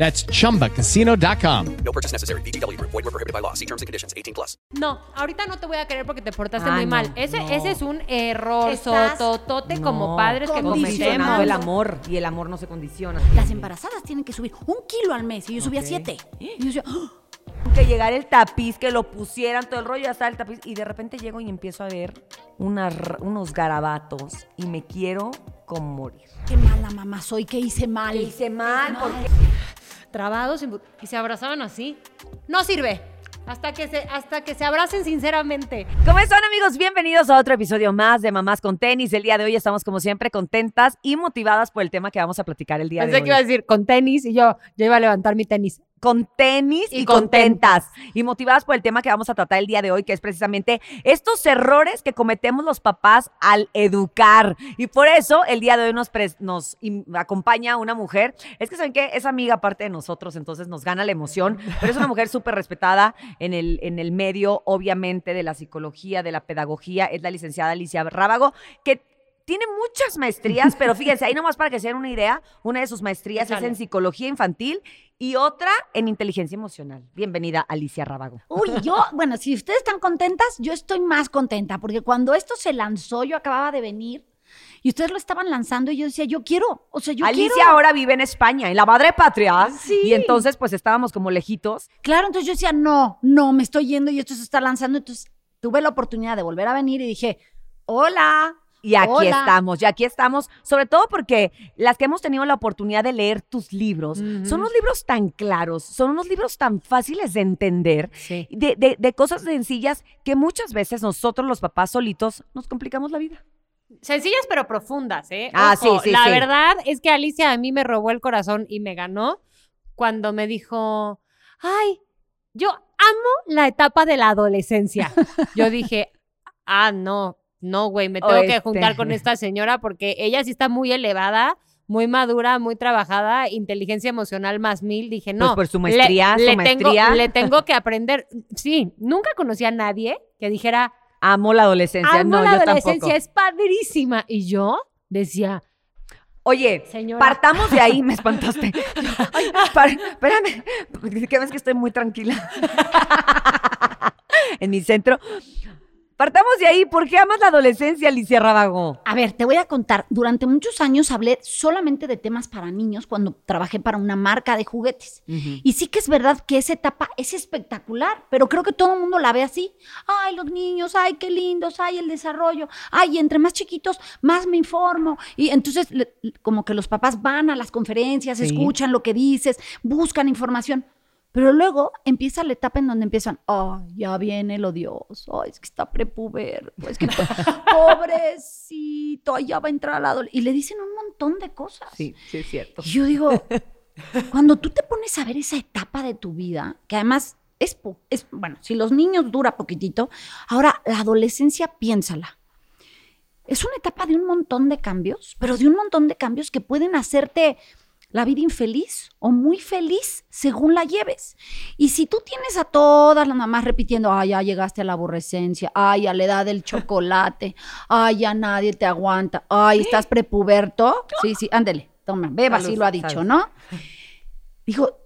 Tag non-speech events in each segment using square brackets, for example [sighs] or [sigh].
That's chumbacasino.com. No purchase necessary. VGW Group. Void were prohibited by law. See terms and conditions. 18 plus. No, ahorita no te voy a querer porque te portaste Ah, muy no, mal. Ese, no. ese es un error Estás- sototote como No, padres que condicionando cometemos. el amor y el amor no se condiciona. Las embarazadas tienen que subir un kilo al mes y yo subía siete. Y yo decía, "Ah". Que llegara el tapiz, que lo pusieran todo el rollo, ya está el tapiz y de repente llego y empiezo a ver unas r- unos garabatos y me quiero como morir. qué mala mamá soy, que hice mal. ¿Qué hice mal? ¿Por qué? Trabados y se abrazaban así. No sirve. Hasta que se, hasta que se abracen sinceramente. ¿Cómo están amigos? Bienvenidos a otro episodio más de Mamás con Tenis. El día de hoy estamos como siempre contentas y motivadas por el tema que vamos a platicar el día Pensé de hoy. que iba a decir con tenis y yo, yo iba a levantar mi tenis. Con tenis y, Y contentas. Y motivadas por el tema que vamos a tratar el día de hoy, que es precisamente estos errores que cometemos los papás al educar. Y por eso el día de hoy nos, nos acompaña una mujer. Es que saben que es amiga aparte de nosotros, entonces nos gana la emoción, pero es una mujer súper respetada en el, en el medio, obviamente, de la psicología, de la pedagogía. Es la licenciada Alicia Rábago, que tiene muchas maestrías, pero fíjense, ahí nomás para que se den una idea, una de sus maestrías es en psicología infantil y otra en inteligencia emocional. Bienvenida, Alicia Rábago. Uy, yo, bueno, si ustedes están contentas, yo estoy más contenta, porque cuando esto se lanzó, yo acababa de venir y ustedes lo estaban lanzando y yo decía, yo quiero, o sea, yo Alicia quiero. ahora vive en España, en la madre patria. Sí. Y entonces, pues estábamos como lejitos. Claro, entonces yo decía, no, no, me estoy yendo y esto se está lanzando. Entonces tuve la oportunidad de volver a venir y dije, hola. Y aquí Hola. estamos, y aquí estamos, sobre todo porque las que hemos tenido la oportunidad de leer tus libros, son unos libros tan claros, son unos libros tan fáciles de entender, Sí. de, de- de cosas sencillas que muchas veces nosotros los papás solitos nos complicamos la vida. Sencillas pero profundas, ¿eh? Ah, Ojo, sí, sí, La sí. verdad es que Alicia a mí me robó el corazón y me ganó cuando me dijo, ay, yo amo la etapa de la adolescencia. yo dije, ah, no, no, güey, me tengo que juntar con [laughs] esta señora porque ella sí está muy elevada. Muy madura, muy trabajada, inteligencia emocional más mil. Dije, no. Pues por su le- maestría, su le, maestría. Tengo, le tengo que aprender. Sí, nunca conocí a nadie que dijera, Amo la adolescencia, amo no, la yo adolescencia, tampoco. es padrísima. Y yo decía, Oye, Señora. partamos de ahí, me espantaste. [laughs] Ay, espérame, que ves que estoy muy tranquila. [laughs] en mi centro. Partamos de ahí, ¿por qué amas la adolescencia, Alicia Rábago? A ver, te voy a contar. Durante muchos años hablé solamente de temas para niños cuando trabajé para una marca de juguetes. Y sí que es verdad que esa etapa es espectacular, pero creo que todo el mundo la ve así. Ay, los niños, ay, qué lindos, ay, el desarrollo. Ay, entre más chiquitos, más me informo. Y entonces, como que los papás van a las conferencias, Sí. escuchan lo que dices, buscan información. Pero luego empieza la etapa en donde empiezan, ay, ya viene el odioso, ay, es que está prepuber, es que [laughs] pobrecito, ya va a entrar la adolescencia. Y le dicen un montón de cosas. sí es cierto. Y yo digo, [laughs] cuando tú te pones a ver esa etapa de tu vida, que además es bueno, si los niños dura poquitito, ahora la adolescencia, piénsala. Es una etapa de un montón de cambios, pero de un montón de cambios que pueden hacerte la vida infeliz o muy feliz según la lleves. Y si tú tienes a todas las mamás repitiendo, ay, ya llegaste a la aborrecencia, ay, a la edad del [laughs] chocolate, ay, ya nadie te aguanta, ay, estás prepuberto. Sí, sí, ándele, toma, beba, así lo ha dicho, salud. ¿no? [laughs] Dijo,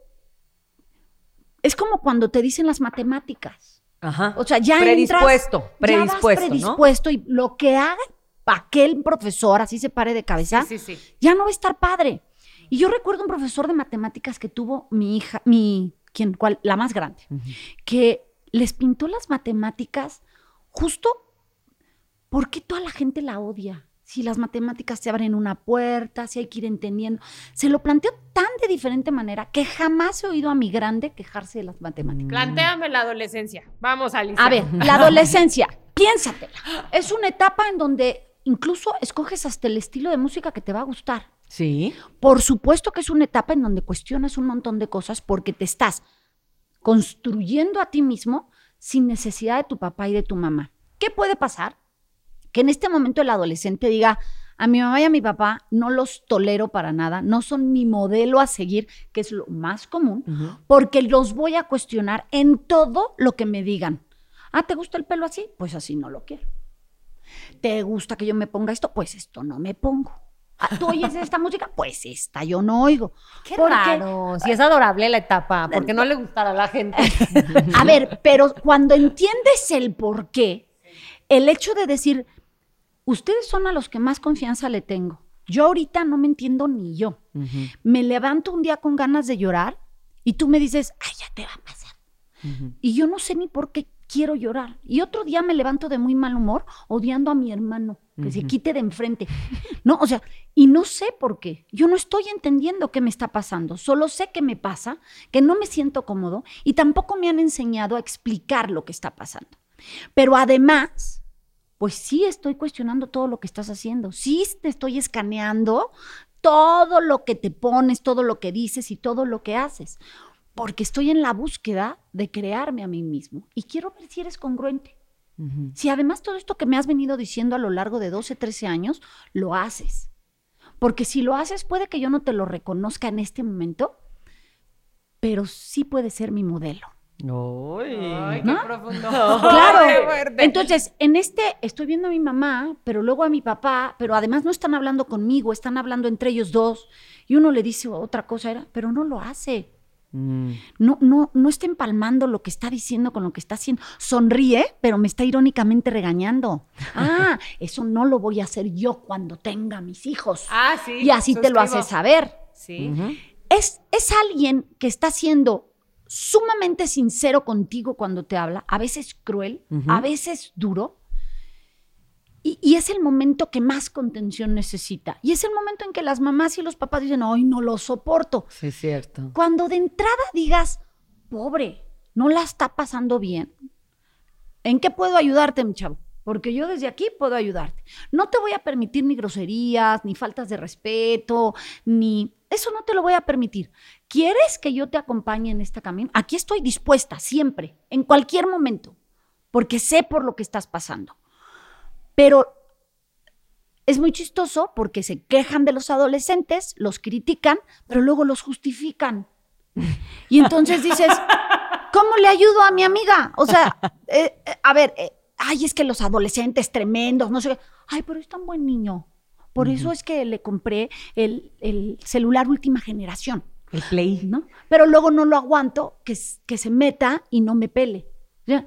es como cuando te dicen las matemáticas. Ajá. O sea, ya predispuesto, entras, predispuesto, ya vas predispuesto y lo que haga aquel profesor así se pare de cabeza, sí, sí. ya no va a estar padre. Y yo recuerdo un profesor de matemáticas que tuvo mi hija, mi, ¿quién? ¿Cuál? La más grande, que les pintó las matemáticas justo porque toda la gente la odia. Si las matemáticas se abren una puerta, si hay que ir entendiendo. Se lo planteó tan de diferente manera que jamás he oído a mi grande quejarse de las matemáticas. Plantéame la adolescencia. Vamos, Alicia. A ver, la adolescencia, piénsatela. Es una etapa en donde incluso escoges hasta el estilo de música que te va a gustar. Sí. Por supuesto que es una etapa en donde cuestionas un montón de cosas porque te estás construyendo a ti mismo sin necesidad de tu papá y de tu mamá. ¿Qué puede pasar? Que en este momento el adolescente diga, a mi mamá y a mi papá no los tolero para nada, no son mi modelo a seguir, que es lo más común, porque los voy a cuestionar en todo lo que me digan. Ah, ¿te gusta el pelo así? Pues así no lo quiero. ¿Te gusta que yo me ponga esto? Pues esto no me pongo. Ah, ¿Tú oyes [laughs] esta música? Pues esta yo no oigo. Qué Porque- raro. Si es adorable la etapa, porque no le gustará a la gente. [laughs] A ver, pero cuando entiendes el por qué, el hecho de decir, ustedes son a los que más confianza le tengo. Yo ahorita no me entiendo ni yo. Me levanto un día con ganas de llorar y tú me dices, ay, ya te va a pasar. Y yo no sé ni por qué quiero llorar. Y otro día me levanto de muy mal humor odiando a mi hermano, que se quite de enfrente. No, o sea, y no sé por qué. Yo no estoy entendiendo qué me está pasando. Solo sé que me pasa, que no me siento cómodo y tampoco me han enseñado a explicar lo que está pasando. Pero además, pues sí estoy cuestionando todo lo que estás haciendo. Sí te estoy escaneando todo lo que te pones, todo lo que dices y todo lo que haces. Porque estoy en la búsqueda de crearme a mí mismo y quiero ver si eres congruente. Si además todo esto que me has venido diciendo a lo largo de 12, 13 años, lo haces. Porque si lo haces, puede que yo no te lo reconozca en este momento, pero sí puede ser mi modelo. Ay, qué ¿No? profundo. [laughs] Claro. Qué. Entonces, en este estoy viendo a mi mamá, pero luego a mi papá, pero además no están hablando conmigo, están hablando entre ellos dos. Y uno le dice otra cosa, era, pero no lo hace. No, no, no está empalmando lo que está diciendo con lo que está haciendo. Sonríe, pero me está irónicamente regañando. [laughs] Ah, eso no lo voy a hacer yo cuando tenga mis hijos. Ah, sí. y así te lo haces saber. Sí. Es, es alguien que está siendo sumamente sincero contigo cuando te habla, a veces cruel, a veces duro. Y, y es el momento que más contención necesita. Y es el momento en que las mamás y los papás dicen, ay, no lo soporto. Sí, es cierto. Cuando de entrada digas, pobre, no la está pasando bien, ¿en qué puedo ayudarte, mi chavo? Porque yo desde aquí puedo ayudarte. No te voy a permitir ni groserías, ni faltas de respeto, ni... Eso no te lo voy a permitir. ¿Quieres que yo te acompañe en este camino? Aquí estoy dispuesta, siempre, en cualquier momento, porque sé por lo que estás pasando. Pero es muy chistoso porque se quejan de los adolescentes, los critican, pero luego los justifican. [laughs] Y entonces dices, ¿cómo le ayudo a mi amiga? O sea, eh, eh, a ver, eh, ay, es que los adolescentes tremendos, no sé qué. Ay, pero es tan buen niño. Por eso es que le compré el, el celular última generación, El play. ¿no? Pero luego no lo aguanto que, que se meta y no me pele. O sea,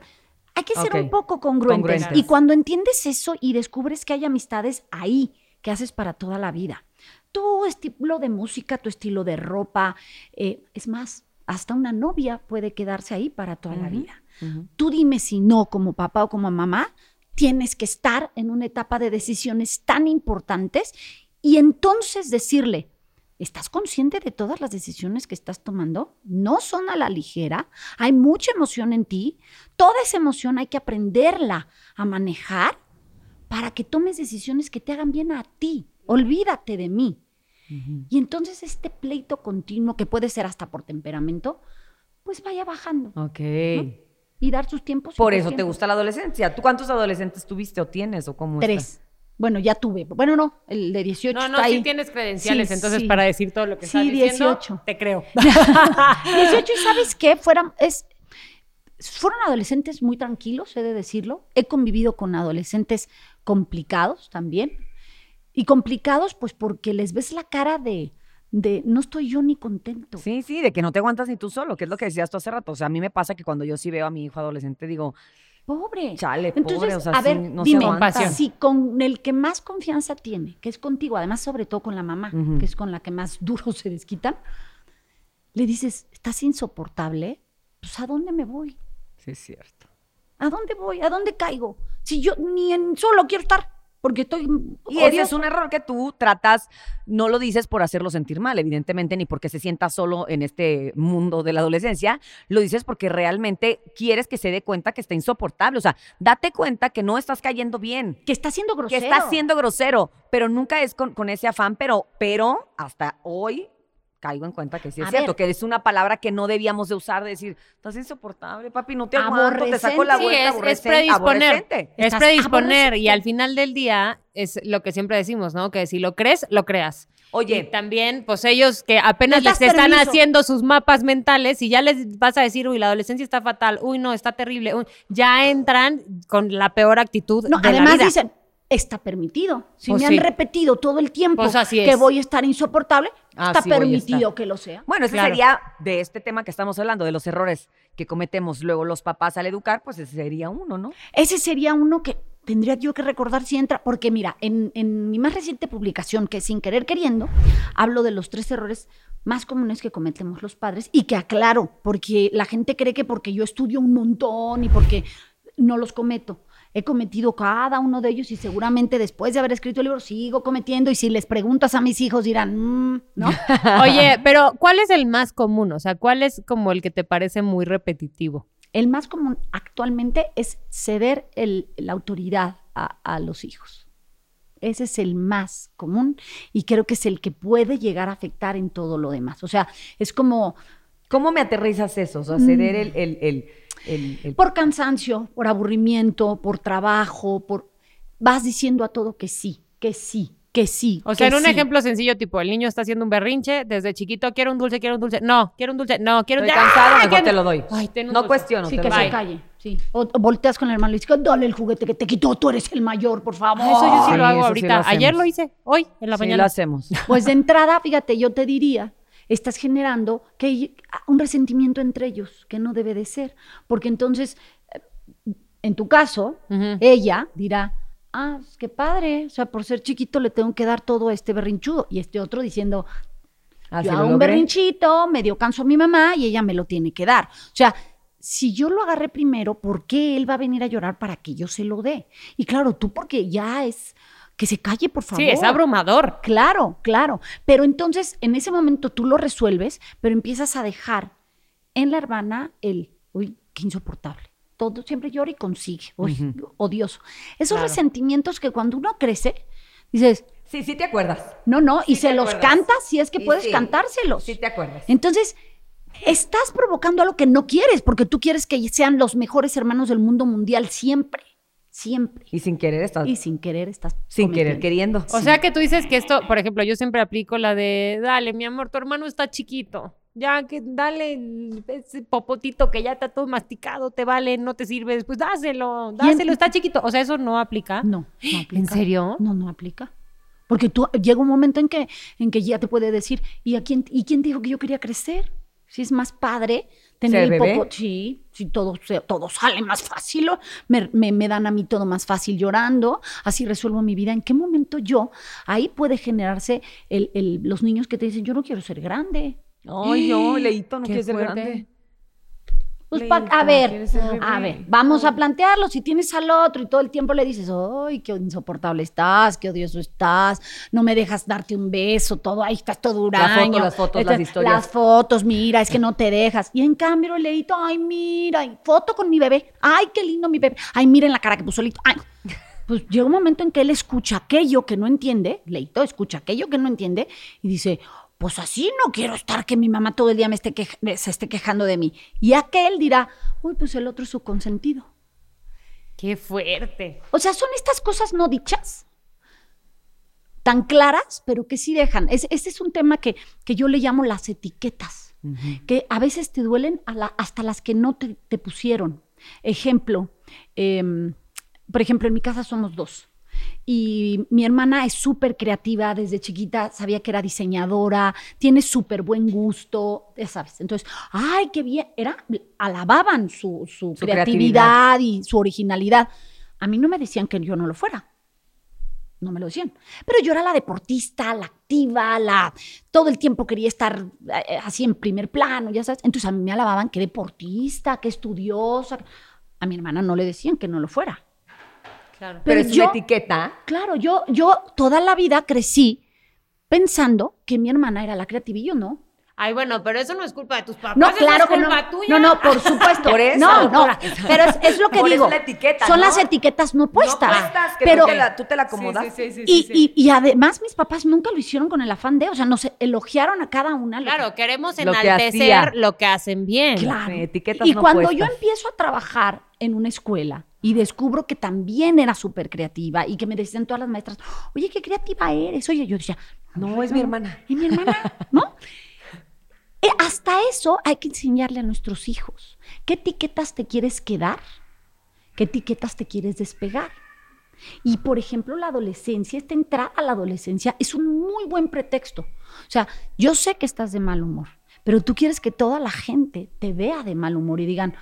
hay que ser un poco congruentes. Congruentes. Y cuando entiendes eso y descubres que hay amistades ahí que haces para toda la vida. Tu estilo de música, tu estilo de ropa, eh, es más, hasta una novia puede quedarse ahí para toda la vida. Tú dime si no, como papá o como mamá, tienes que estar en una etapa de decisiones tan importantes y entonces decirle, ¿estás consciente de todas las decisiones que estás tomando? No son a la ligera, hay mucha emoción en ti, toda esa emoción hay que aprenderla a manejar para que tomes decisiones que te hagan bien a ti. Olvídate de mí. Y entonces este pleito continuo, que puede ser hasta por temperamento, pues vaya bajando Ok. y dar sus tiempos. Por eso te gusta la adolescencia. ¿Tú cuántos adolescentes tuviste o tienes o cómo Tres. está? Bueno, ya tuve. Bueno, no, el de 18 No, no, está sí ahí. tienes credenciales, Sí, entonces sí. para decir todo lo que Sí, estás diciendo, 18. te creo. [laughs] 18 y ¿sabes qué? Fueran, es, fueron adolescentes muy tranquilos, he de decirlo. He convivido con adolescentes complicados también. Y complicados pues porque les ves la cara de, de no estoy yo ni contento. Sí, sí, de que no te aguantas ni tú solo, que es lo que decías tú hace rato. O sea, a mí me pasa que cuando yo sí veo a mi hijo adolescente digo, Pobre. chale, Entonces, pobre, o sea, a ver, sí, no se dime, aguanta. si con el que más confianza tiene, que es contigo, además sobre todo con la mamá, que es con la que más duro [laughs] se desquitan, le dices, estás insoportable, pues ¿a dónde me voy? Sí, es cierto. ¿A dónde voy? ¿A dónde caigo? Si yo ni en solo quiero estar, porque estoy Y ese es un error que tú tratas, no lo dices por hacerlo sentir mal, evidentemente, ni porque se sienta solo en este mundo de la adolescencia, lo dices porque realmente quieres que se dé cuenta que está insoportable. O sea, date cuenta que no estás cayendo bien, que está siendo que grosero. estás siendo grosero, pero nunca es con, con ese afán, pero, pero hasta hoy caigo en cuenta que sí es A cierto, ver. que es una palabra que no debíamos de usar, de decir, estás insoportable, papi, no te aguanto, te saco la Sí, vuelta, es, es predisponer. Es predisponer. Y al final del día es lo que siempre decimos, ¿no? Que si lo crees, lo creas. Oye, Y también, pues ellos que apenas Les están permiso. haciendo sus mapas mentales y ya les vas a decir, uy, la adolescencia está fatal, uy, no, está terrible, uy", ya entran con la peor actitud No, de la además vida. dicen, está permitido. Si Pues me sí. han repetido todo el tiempo Pues así que voy a estar insoportable, está Así permitido que lo sea. Bueno, ese Claro. sería de este tema que estamos hablando, de los errores que cometemos luego los papás al educar, pues ese sería uno, ¿no? Ese sería uno que tendría yo que recordar si entra, porque mira, en, en mi más reciente publicación, que es Sin Querer Queriendo, hablo de los tres errores más comunes que cometemos los padres y que aclaro, porque la gente cree que porque yo estudio un montón y porque no los cometo. He cometido cada uno de ellos y seguramente después de haber escrito el libro sigo cometiendo y si les preguntas a mis hijos dirán, "Mm", ¿no? [laughs] Oye, pero ¿cuál es el más común? O sea, ¿cuál es como el que te parece muy repetitivo? El más común actualmente es ceder el- la autoridad a, a los hijos. Ese es el más común y creo que es el que puede llegar a afectar en todo lo demás. O sea, es como ¿Cómo me aterrizas eso? O sea, ceder el, el, el, el- el- por cansancio, por aburrimiento, por trabajo, por... Vas diciendo a todo que sí, que sí, que sí. O sea, en un sí. ejemplo sencillo, tipo, el niño está haciendo un berrinche desde chiquito, quiero un dulce, quiero un dulce, no, quiero un dulce, no, quiero un Estoy ¡Ah! cansado, mejor ¿Quién- te lo doy. Ay, ten un no dulce. cuestiono, Sí, te que lo se calle, sí. O, o volteas con el hermano y dices, dale el juguete que te quitó, tú eres el mayor, por favor. Ah, Eso yo sí Sí, lo hago ahorita. lo. Ayer lo hice, hoy, en la Sí, mañana. lo hacemos. Pues de entrada, fíjate, yo te diría, estás generando que hay un resentimiento entre ellos que no debe de ser, porque entonces, en tu caso, ella dirá, ah, pues, qué padre, o sea, por ser chiquito le tengo que dar todo a este berrinchudo, y este otro diciendo, yo hago un logré. berrinchito, me dio canso a mi mamá y ella me lo tiene que dar. O sea, si yo lo agarré primero, ¿por qué él va a venir a llorar para que yo se lo dé? Y claro, tú porque ya es que se calle, por favor. Sí, es abrumador. Claro, claro. Pero entonces, en ese momento tú lo resuelves, pero empiezas a dejar en la hermana el, uy, qué insoportable. Todo siempre llora y consigue. Uy, odioso. Esos Claro. resentimientos que cuando uno crece, dices, Sí, sí te acuerdas. no, no, y se los cantas si es que puedes sí. cantárselos. Sí te acuerdas. Entonces, estás provocando algo que no quieres, porque tú quieres que sean los mejores hermanos del mundo mundial siempre, siempre. Y sin querer estás. Y sin querer estás. sin querer queriendo. O sea que tú dices que esto, por ejemplo, yo siempre aplico la de, dale, mi amor, tu hermano está chiquito. Ya que dale el- ese popotito que ya está todo masticado, te vale, no te sirve, pues dáselo, dáselo, está chiquito. O sea, eso no aplica. No, no aplica. ¿En serio? No, no aplica. Porque tú llega un momento en que, en que ya te puede decir, ¿y a quién, ¿y quién dijo que yo quería crecer? Si es más padre tener ¿Ser el bebé? Sí, sí, todo, todo sale más fácil. Me, me- me dan a mí todo más fácil llorando, así resuelvo mi vida. ¿En qué momento yo? Ahí puede generarse el- el- los niños que te dicen, yo no quiero ser grande. Ay, no, [gasps] Leito, no Qué quieres ser grande. Pues pa- a ver, a ver, vamos a plantearlo. Si tienes al otro y todo el tiempo le dices, ¡ay, qué insoportable estás, qué odioso estás! No me dejas darte un beso, todo ahí estás todo huraño. las fotos, las historias. Las fotos, mira, es que no te dejas. Y en cambio, Leito, ¡ay, mira! foto con mi bebé. ¡Ay, qué lindo mi bebé! ¡Ay, miren la cara que puso Leito! ¡Ay! [laughs] Pues llega un momento en que él escucha aquello que no entiende, Leito escucha aquello que no entiende y dice, pues así no quiero estar que mi mamá todo el día me esté se esté quejando de mí. Y aquel dirá, uy, pues el otro es su consentido. Qué fuerte. O sea, son estas cosas no dichas, tan claras, pero que sí dejan. Es- ese es un tema que, que yo le llamo las etiquetas, que a veces te duelen a la- hasta las que no te, te pusieron. Ejemplo, em, por ejemplo, en mi casa somos dos. Y mi hermana es súper creativa desde chiquita, sabía que era diseñadora, tiene súper buen gusto, ya sabes. Entonces, ay, qué bien, era, alababan su, su Su creatividad y su originalidad. A mí no me decían que yo no lo fuera. no me lo decían. Pero yo era la deportista, la activa, la todo el tiempo quería estar eh, así en primer plano, ya sabes. Entonces a mí me alababan que deportista, que estudiosa. A mi hermana no le decían que no lo fuera. Claro. Pero, Pero es yo- una etiqueta. Claro, yo, yo toda la vida crecí pensando que mi hermana era la creativa y yo no. Ay, bueno, pero eso no es culpa de tus papás. No, eso claro es que no. culpa tuya. No, no, por supuesto. [laughs] Por eso, no, no. Pero es, es lo que Por eso digo. la etiqueta, Son ¿no? las etiquetas no puestas. No puestas, que pero, tú, te la, tú te la acomodas. Sí, sí, sí, sí, y, sí. y- y además mis papás nunca lo hicieron con el afán de, o sea, nos elogiaron a cada una. lo que- Claro, queremos Lo que enaltecer lo que hacen bien. Claro. Sí, etiquetas y no cuando yo empiezo a trabajar en una escuela y descubro que también era súper creativa y que me decían todas las maestras, oye, qué creativa eres. Oye, yo decía, No, es mi hermana. ¿Y mi hermana? [laughs] ¿No? Eh, hasta eso hay que enseñarle a nuestros hijos. ¿Qué etiquetas te quieres quedar? ¿Qué etiquetas te quieres despegar? Y, por ejemplo, la adolescencia, esta entrada a la adolescencia es un muy buen pretexto. O sea, yo sé que estás de mal humor, pero tú quieres que toda la gente te vea de mal humor y digan,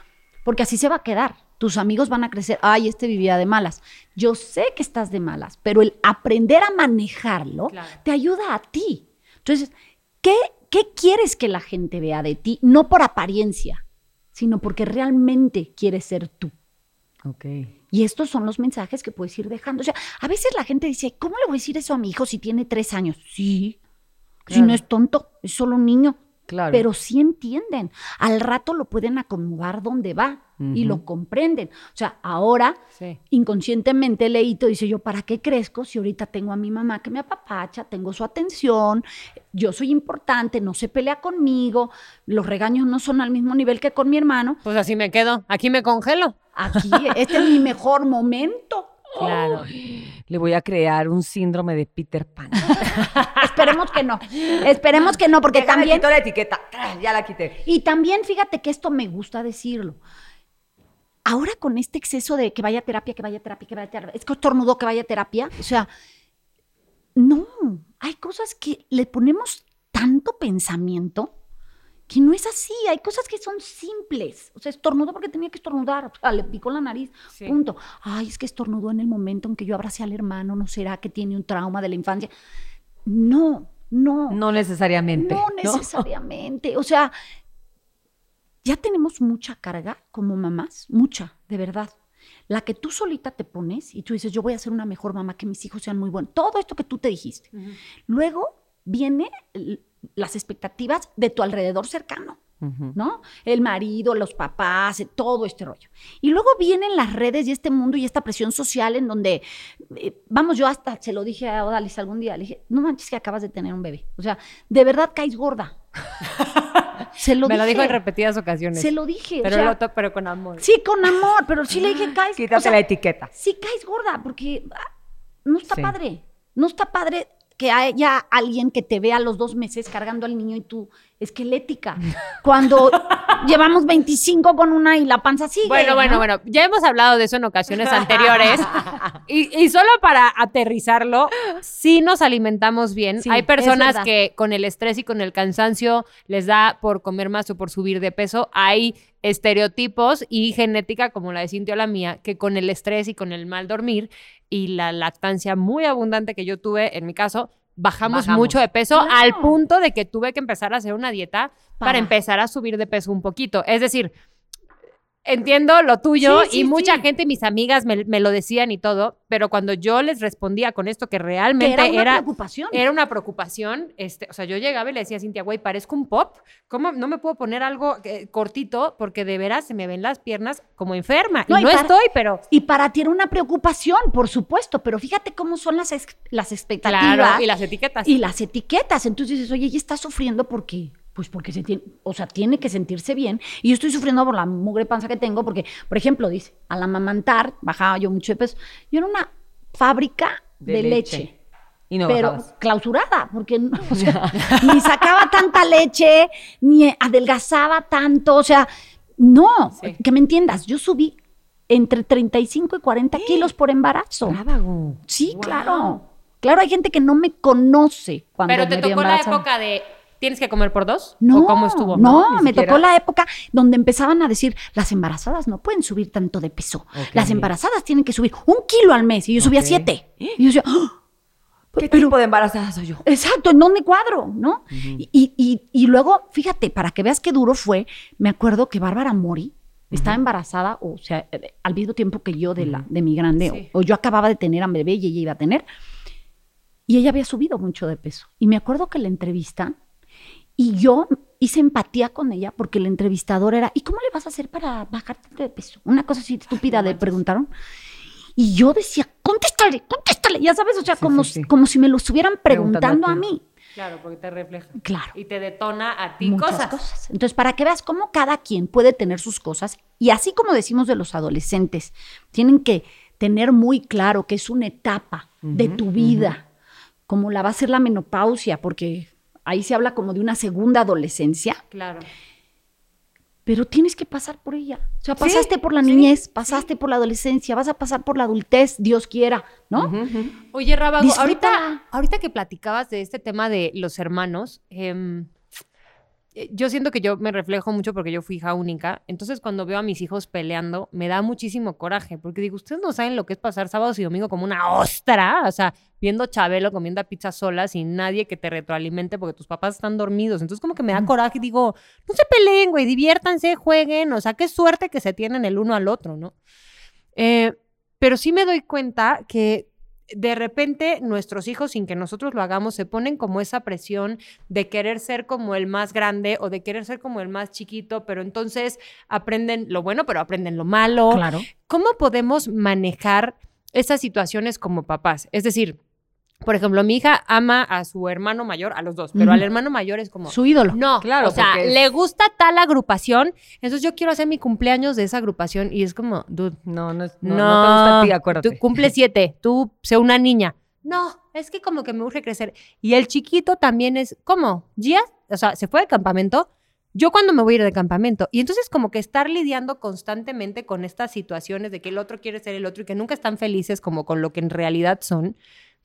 porque así se va a quedar. Tus amigos van a crecer, ay, este vivía de malas. Yo sé que estás de malas, pero el aprender a manejarlo Claro. te ayuda a ti. Entonces, ¿qué, ¿qué quieres que la gente vea de ti? No por apariencia, sino porque realmente quieres ser tú. Ok. Y estos son los mensajes que puedes ir dejando. O sea, a veces la gente dice, ¿cómo le voy a decir eso a mi hijo si tiene tres años? Sí, si no es tonto, es solo un niño. Claro. Pero sí entienden. Al rato lo pueden acomodar donde va y lo comprenden. O sea, ahora Sí. inconscientemente leíto dice yo, ¿para qué crezco si ahorita tengo a mi mamá que me apapacha, tengo su atención, yo soy importante, no se pelea conmigo, los regaños no son al mismo nivel que con mi hermano? Pues así me quedo. Aquí me congelo. Aquí, este es mi mejor momento. Claro. Le voy a crear un síndrome de Peter Pan. [laughs] Esperemos que no. Esperemos que no, porque Déjame también. quito la etiqueta. Ah, Ya la quité. Y también fíjate que esto me gusta decirlo. Ahora con este exceso de que vaya a terapia, que vaya a terapia, que vaya a terapia, es que estornudó que vaya a terapia. O sea, no, hay cosas que le ponemos tanto pensamiento que no es así. Hay cosas que son simples. O sea, estornudó porque tenía que estornudar. O sea, le picó la nariz. Sí. Punto. Ay, es que estornudó en el momento en que yo abracé al hermano. ¿No será que tiene un trauma de la infancia? No, no. No necesariamente. No necesariamente. O sea, ya tenemos mucha carga como mamás, mucha, de verdad. La que tú solita te pones y tú dices, yo voy a ser una mejor mamá, que mis hijos sean muy buenos. Todo esto que tú te dijiste. Luego viene l- las expectativas de tu alrededor cercano. ¿No? El marido, los papás, eh, todo este rollo. Y luego vienen las redes y este mundo y esta presión social en donde, eh, vamos, yo hasta se lo dije a Odalis algún día, le dije, no manches que acabas de tener un bebé. O sea, de verdad caes gorda. [laughs] se lo me lo dije. dijo en repetidas ocasiones. Se lo dije. o Pero, sea, lo to- pero con amor. Sí, con amor, pero sí le dije, caes. [gasps] Quítate o sea, la etiqueta. Sí, caes gorda, porque ah, no está Sí. padre. No está padre que haya alguien que te vea los dos meses cargando al niño y tú esquelética. Cuando [laughs] llevamos 25 con una y la panza sigue. Bueno, bueno, ¿no? bueno, ya hemos hablado de eso en ocasiones anteriores. [laughs] y, y solo para aterrizarlo, sí nos alimentamos bien. Sí, Hay personas que con el estrés y con el cansancio les da por comer más o por subir de peso. Hay estereotipos y genética, como la de Cintia la mía, que con el estrés y con el mal dormir y la lactancia muy abundante que yo tuve, en mi caso, bajamos, Bajamos. mucho de peso Claro. al punto de que tuve que empezar a hacer una dieta para, Para. empezar a subir de peso un poquito. Es decir, entiendo lo tuyo Sí, sí, y mucha sí. gente, mis amigas me, me lo decían y todo, pero cuando yo les respondía con esto que realmente era una era, preocupación. era una preocupación, este, o sea, yo llegaba y le decía a Cintia, güey, parezco un pop, ¿cómo no me puedo poner algo eh, cortito? Porque de veras se me ven las piernas como enferma. No, y y no para- estoy, pero... Y para ti era una preocupación, por supuesto, pero fíjate cómo son las, las expectativas. Claro, y las etiquetas. y las etiquetas. Entonces dices, oye, ella está sufriendo porque, pues porque se tiene, o sea, tiene que sentirse bien. Y yo estoy sufriendo por la mugre panza que tengo, porque, por ejemplo, dice, al amamantar, bajaba yo mucho de peso. Yo era una fábrica de, De leche. leche. Y no pero bajabas. clausurada, porque no, o sea, [laughs] ni sacaba tanta leche, ni adelgazaba tanto, o sea, no, Sí. que me entiendas, yo subí entre 35 y 40 kilos por embarazo. Rábago. Sí, Wow. claro. Claro, hay gente que no me conoce cuando Pero te me tocó la época de, ¿tienes que comer por dos? No, ¿O cómo estuvo? No, me siquiera. tocó la época donde empezaban a decir, las embarazadas no pueden subir tanto de peso. Las embarazadas tienen que subir un kilo al mes. Y yo subía siete. Y yo decía, ¡Ah! ¿Qué Pero- tipo de embarazada soy yo? Exacto, ¿en dónde cuadro? ¿No? y, y- y luego, fíjate, para que veas qué duro fue, me acuerdo que Bárbara Mori estaba embarazada, o sea, eh, al mismo tiempo que yo de, la, de mi grande, Sí. o, o yo acababa de tener a mi bebé y ella iba a tener, y ella había subido mucho de peso. Y me acuerdo que la entrevistan y yo hice empatía con ella porque el entrevistador era, ¿y cómo le vas a hacer para bajarte de peso? Una cosa así estúpida le preguntaron. Y yo decía, contéstale, contéstale, ya sabes, o sea, como, sí, sí. como si me lo estuvieran Preguntando preguntando a mí. Claro, porque te refleja. Claro. Y te detona a ti Muchas cosas. cosas. Entonces, para que veas cómo cada quien puede tener sus cosas, y así como decimos de los adolescentes, tienen que tener muy claro que es una etapa de tu vida, como la va a ser la menopausia, porque ahí se habla como de una segunda adolescencia, Claro. pero tienes que pasar por ella. O sea, pasaste por la niñez, pasaste por la adolescencia, vas a pasar por la adultez, Dios quiera, ¿no? Oye, Rábago, ahorita, ahorita que platicabas de este tema de los hermanos, eh, yo siento que yo me reflejo mucho porque yo fui hija única. Entonces, cuando veo a mis hijos peleando, me da muchísimo coraje. Porque digo, ustedes no saben lo que es pasar sábados y domingo como una ostra. O sea, viendo Chabelo comiendo pizza sola sin nadie que te retroalimente porque tus papás están dormidos. Entonces, como que me da coraje y digo, no se peleen, güey, diviértanse, jueguen. O sea, qué suerte que se tienen el uno al otro, ¿no? Eh, pero sí me doy cuenta que de repente nuestros hijos, sin que nosotros lo hagamos, se ponen como esa presión de querer ser como el más grande o de querer ser como el más chiquito, pero entonces aprenden lo bueno, pero aprenden lo malo. Claro. ¿Cómo podemos manejar esas situaciones como papás? Es decir, por ejemplo, mi hija ama a su hermano mayor, a los dos, pero al hermano mayor es como... Su ídolo. No, Claro, o sea, es- le gusta tal agrupación, entonces yo quiero hacer mi cumpleaños de esa agrupación y es como, dude, No, no, no, no, no te gusta a ti, acuérdate. Tú cumple siete, tú sé una niña. No, es que como que me urge crecer. Y el chiquito también es, ¿cómo? O sea, se fue de campamento. Yo cuando me voy a ir de campamento. Y entonces como que estar lidiando constantemente con estas situaciones de que el otro quiere ser el otro y que nunca están felices como con lo que en realidad son.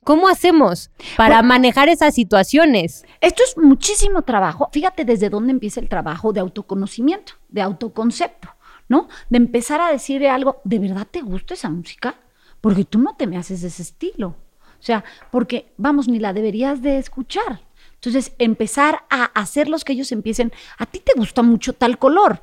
¿Cómo hacemos para manejar esas situaciones? Esto es muchísimo trabajo. Fíjate desde dónde empieza el trabajo de autoconocimiento, de autoconcepto, ¿no? De empezar a decirle algo, ¿de verdad te gusta esa música? Porque tú no te me haces de ese estilo. O sea, porque, vamos, ni la deberías de escuchar. Entonces, empezar a hacerlos que ellos empiecen, a ti te gusta mucho tal color,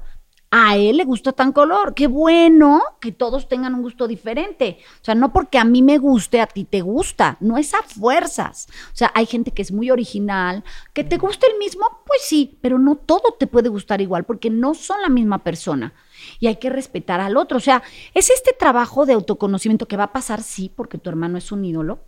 a él le gusta tan color. Qué bueno que todos tengan un gusto diferente. O sea, no porque a mí me guste, a ti te gusta. No es a fuerzas. O sea, hay gente que es muy original. ¿Que te guste el mismo? Pues sí, pero no todo te puede gustar igual porque no son la misma persona. Y hay que respetar al otro. O sea, es este trabajo de autoconocimiento que va a pasar, sí, porque tu hermano es un ídolo.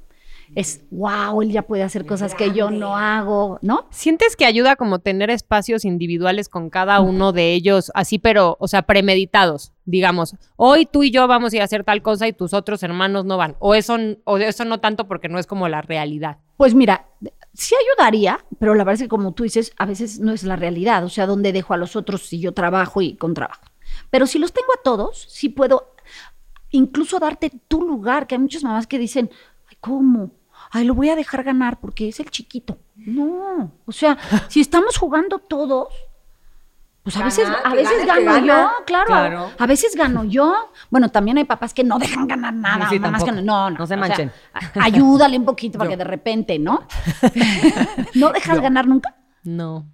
Es, wow, él ya puede hacer cosas que yo no hago, ¿no? ¿Sientes que ayuda como tener espacios individuales con cada uno de ellos, así, pero, o sea, premeditados? Digamos, hoy tú y yo vamos a ir a hacer tal cosa y tus otros hermanos no van. O eso, o eso no tanto porque no es como la realidad. Pues mira, sí ayudaría, pero la verdad es que como tú dices, a veces no es la realidad. O sea, ¿dónde dejo a los otros si yo trabajo y con trabajo? Pero si los tengo a todos, sí puedo incluso darte tu lugar, que hay muchas mamás que dicen, ay, ¿cómo? Ay, lo voy a dejar ganar porque es el chiquito. No, o sea, si estamos jugando todos, pues a veces, a veces gano yo, claro, Claro. A veces gano yo. Bueno, también hay papás que no dejan ganar nada. Sí, mamás que no, no, No se o sea, manchen. ayúdale un poquito para Yo. que de repente, ¿no? [laughs] ¿No dejas ganar nunca? No.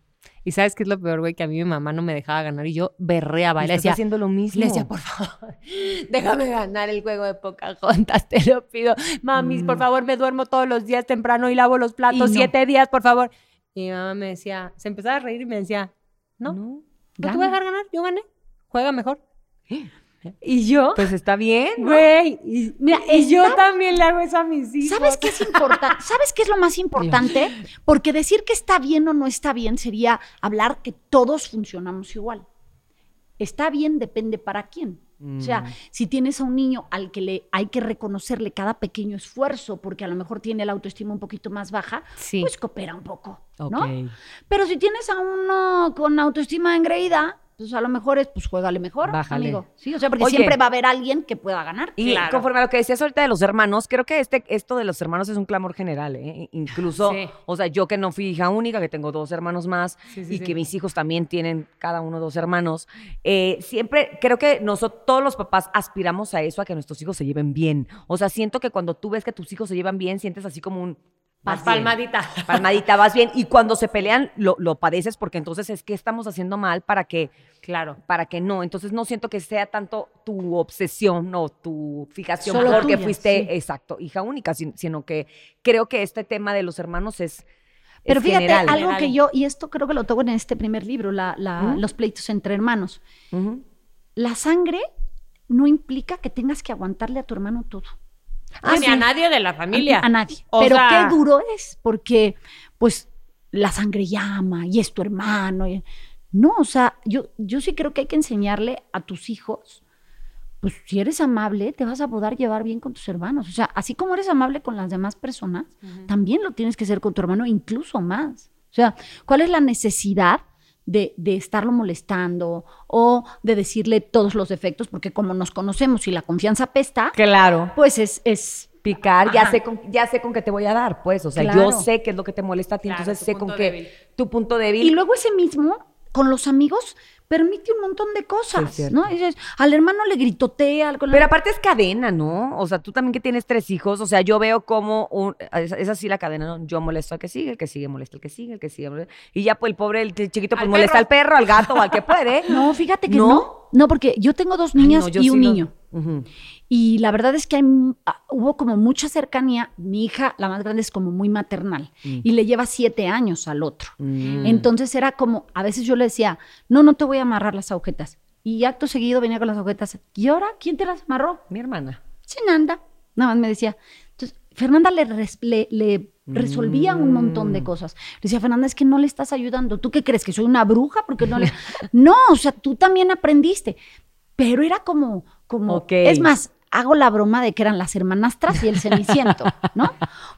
¿Y sabes qué es lo peor, güey? Que a mí mi mamá no me dejaba ganar y yo berreaba. Y le decía, haciendo lo mismo. le decía, por favor, [laughs] déjame ganar el juego de Pocahontas, te lo pido. Mami, por favor, me duermo todos los días temprano y lavo los platos no. siete días, por favor. Y mi mamá me decía, se empezaba a reír y me decía, no, no, No. te voy a dejar ganar, yo gané, juega mejor. [gasps] [gasps] Y yo, Pues está bien. ¿no? güey, y, Mira, y yo también le hago eso a mis hijos. ¿Sabes qué es importante? [laughs] ¿Sabes qué es lo más importante? Porque decir que está bien o no está bien sería hablar que todos funcionamos igual. Está bien depende para quién. O sea, si tienes a un niño al que le hay que reconocerle cada pequeño esfuerzo porque a lo mejor tiene la autoestima un poquito más baja, Sí. pues coopera un poco, ¿no? Pero si tienes a uno con autoestima engreída, pues a lo mejor es, pues juégale mejor, Bájale. amigo. Sí, o sea, porque Oye. siempre va a haber alguien que pueda ganar. Y Claro. conforme a lo que decías ahorita de los hermanos, creo que este, esto de los hermanos es un clamor general, ¿eh? Incluso, Sí. o sea, yo que no fui hija única, que tengo dos hermanos más Sí, sí, y sí. que mis hijos también tienen cada uno dos hermanos, eh, siempre creo que nosotros, todos los papás aspiramos a eso, a que nuestros hijos se lleven bien. O sea, siento que cuando tú ves que tus hijos se llevan bien, sientes así como un, Bien. Palmadita. [laughs] Palmadita, vas bien. Y cuando se pelean, lo, lo padeces porque entonces es que estamos haciendo mal para que, Claro. para que no. Entonces no siento que sea tanto tu obsesión o tu fijación Solo porque tuya, fuiste, sí. exacto, hija única, sin- sino que creo que este tema de los hermanos es, Pero es fíjate, general. algo general. que yo, y esto creo que lo toco en este primer libro, la- la- los pleitos entre hermanos. La sangre no implica que tengas que aguantarle a tu hermano todo. Ah, ni a nadie de la familia. A, a nadie. O Pero sea- qué duro es, porque pues la sangre llama y es tu hermano. y- No, o sea, yo, yo sí creo que hay que enseñarle a tus hijos, pues si eres amable, te vas a poder llevar bien con tus hermanos. O sea, así como eres amable con las demás personas, también lo tienes que ser con tu hermano, incluso más. O sea, ¿cuál es la necesidad? De, de estarlo molestando o de decirle todos los defectos, porque como nos conocemos y la confianza pesta, Claro. pues es, es Picar, ya sé, con, ya sé con qué te voy a dar, pues. O sea, Claro. yo sé qué es lo que te molesta a ti, Claro, entonces sé con punto qué. débil. Tu punto débil. Y luego ese mismo, con los amigos, permite un montón de Sí, cosas, cierto. ¿no? Y dices, al hermano le gritotea, al Pero aparte es cadena, ¿no? O sea, tú también que tienes tres hijos, o sea, yo veo como un, es, es así la cadena, ¿no? Yo molesto al que sigue, el que sigue molesta al que sigue, el que sigue molesta- Y ya pues el pobre, el chiquito, pues Al molesta perro. al perro, al gato o al que puede. [laughs] No, fíjate que ¿No? no. No. porque yo tengo dos Ay, niñas no, y sí un lo- niño. Y la verdad es que hay, ah, hubo como mucha cercanía. Mi hija, la más grande, es como muy maternal. Y le lleva siete años al otro. Mm. Entonces era como, a veces yo le decía, no, no te voy a amarrar las agujetas. Y acto seguido venía con las agujetas. ¿Y ahora quién te las amarró? Mi hermana. sin anda. Nada más me decía. Entonces, Fernanda le, le, le resolvía un montón Mm. de cosas. Le decía, Fernanda, es que no le estás ayudando. ¿Tú qué crees? ¿Que soy una bruja? Porque no le... [laughs] no, o sea, tú también aprendiste. Pero era como, como... Es más, hago la broma de que eran las hermanastras y el ceniciento, ¿no?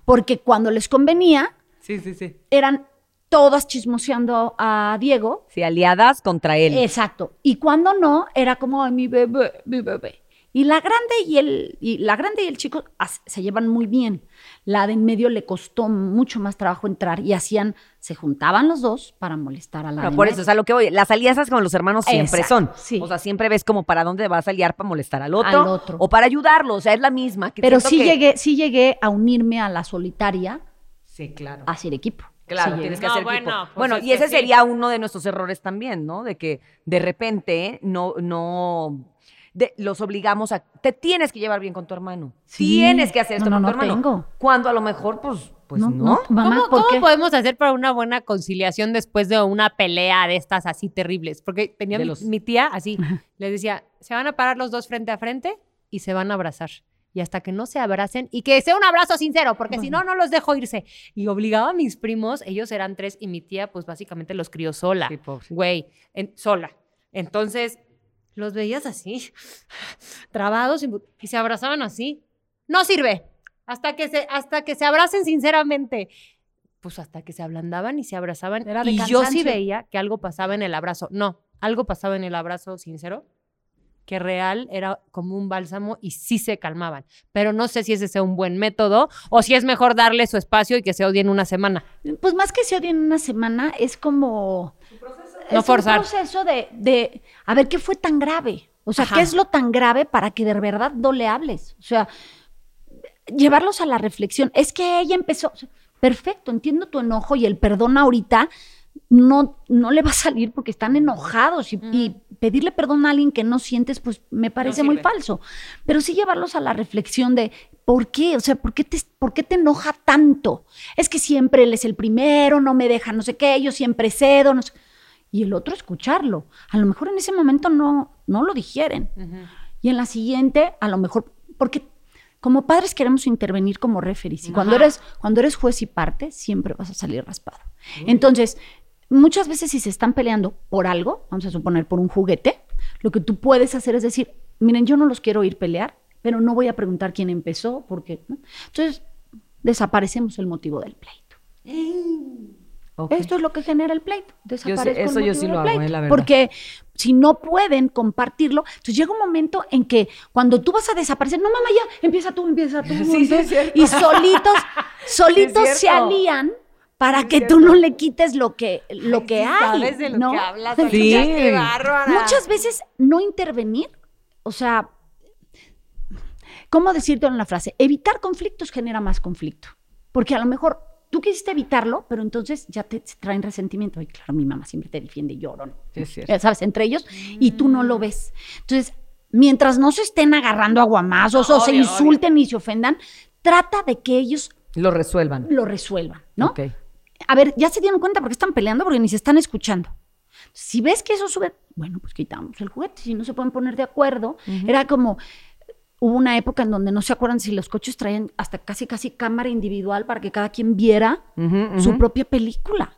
Porque cuando les convenía, Sí, sí, sí. eran todas chismoseando a Diego. Sí, aliadas contra él. Exacto. Y cuando no, era como "Ay, mi bebé, mi bebé. Y la grande y el, y la grande y el chico as- se llevan muy bien. La de en medio le costó mucho más trabajo entrar y hacían, se juntaban los dos para molestar a la Bueno, de por eso, o sea, lo que voy, las alianzas con los hermanos siempre Exacto, son. sí. O sea, siempre ves como para dónde vas a aliar para molestar al otro, Al otro. o para ayudarlo, o sea, es la misma. que Pero sí que- llegué, sí llegué a unirme a la solitaria Sí, claro. a hacer equipo. Claro, Sí tienes que No, hacer bueno, equipo. pues Bueno, es y ese sí. sería uno de nuestros errores también, ¿no? De que de repente no, no, de- los obligamos a, te tienes que llevar bien con tu hermano. Sí. Tienes que hacer esto No, con no, tu no hermano. tengo. Cuando a lo mejor, pues, pues no. mamá, ¿Cómo, ¿por cómo qué? podemos hacer para una buena conciliación después de una pelea de estas así terribles? Porque tenía mi, los- mi tía así, le decía, se van a parar los dos frente a frente y se van a abrazar. Y hasta que no se abracen y que sea un abrazo sincero, porque si no, no los dejo irse. Y obligaba a mis primos, ellos eran tres y mi tía pues básicamente los crió sola. Sí, pobre. Güey, en- sola. Entonces, los veías así, [sighs] trabados y, y se abrazaban así. No sirve. Hasta que se, hasta que se abracen sinceramente. Pues hasta que se ablandaban y se abrazaban. Era de y yo sí veía que algo pasaba en el abrazo. No, algo pasaba en el abrazo sincero, que real era como un bálsamo y sí se calmaban. Pero no sé si ese sea un buen método o si es mejor darle su espacio y que se odien una semana. Pues más que se odien una semana, es como... No es forzar. un proceso de, de, a ver, ¿qué fue tan grave? O sea, Ajá. ¿qué es lo tan grave para que de verdad no le hables? O sea, llevarlos a la reflexión. Es que ella empezó... Perfecto, entiendo tu enojo y el perdón ahorita no, no le va a salir porque están enojados y, y pedirle perdón a alguien que no sientes, pues me parece muy falso. Pero sí llevarlos a la reflexión de por qué, o sea, ¿por qué, te, ¿por qué te enoja tanto? Es que siempre él es el primero, no me deja no sé qué, yo siempre cedo, no sé. Y el otro escucharlo. A lo mejor en ese momento no, no lo digieren. Y en la siguiente, a lo mejor, porque como padres queremos intervenir como referees. Y cuando eres, cuando eres juez y parte, siempre vas a salir raspado. Entonces, muchas veces si se están peleando por algo, vamos a suponer por un juguete, lo que tú puedes hacer es decir, miren, yo no los quiero ir pelear, pero no voy a preguntar quién empezó, porque... ¿no? Entonces, desaparecemos el motivo del pleito. Esto es lo que genera el pleito. Desaparezco eso yo sí lo hago, eh, la verdad. Porque si no pueden compartirlo, entonces llega un momento en que cuando tú vas a desaparecer, no mamá, ya, empieza tú, empieza tú. [laughs] Sí, sí, empieza- es cierto. y solitos, [laughs] solitos se alían para es que tú no le quites lo que, lo que hay. ¿Sabes de lo ¿no? que hablas? [laughs] Muchas veces no intervenir, o sea, ¿cómo decirte en una frase? Evitar conflictos genera más conflicto. Porque a lo mejor tú quisiste evitarlo, pero entonces ya te, traen resentimiento. Y claro, mi mamá siempre te defiende y lloran. Ya sabes, entre ellos, y tú no lo ves. Entonces, mientras no se estén agarrando aguamazos o se insulten y se ofendan, trata de que ellos Lo resuelvan. lo resuelvan, ¿no? Ok. A ver, ya se dieron cuenta porque están peleando porque ni se están escuchando. Si ves que eso sube, bueno, pues quitamos el juguete. Si no se pueden poner de acuerdo, era como hubo una época en donde no se acuerdan si los coches traían hasta casi casi cámara individual para que cada quien viera su propia película.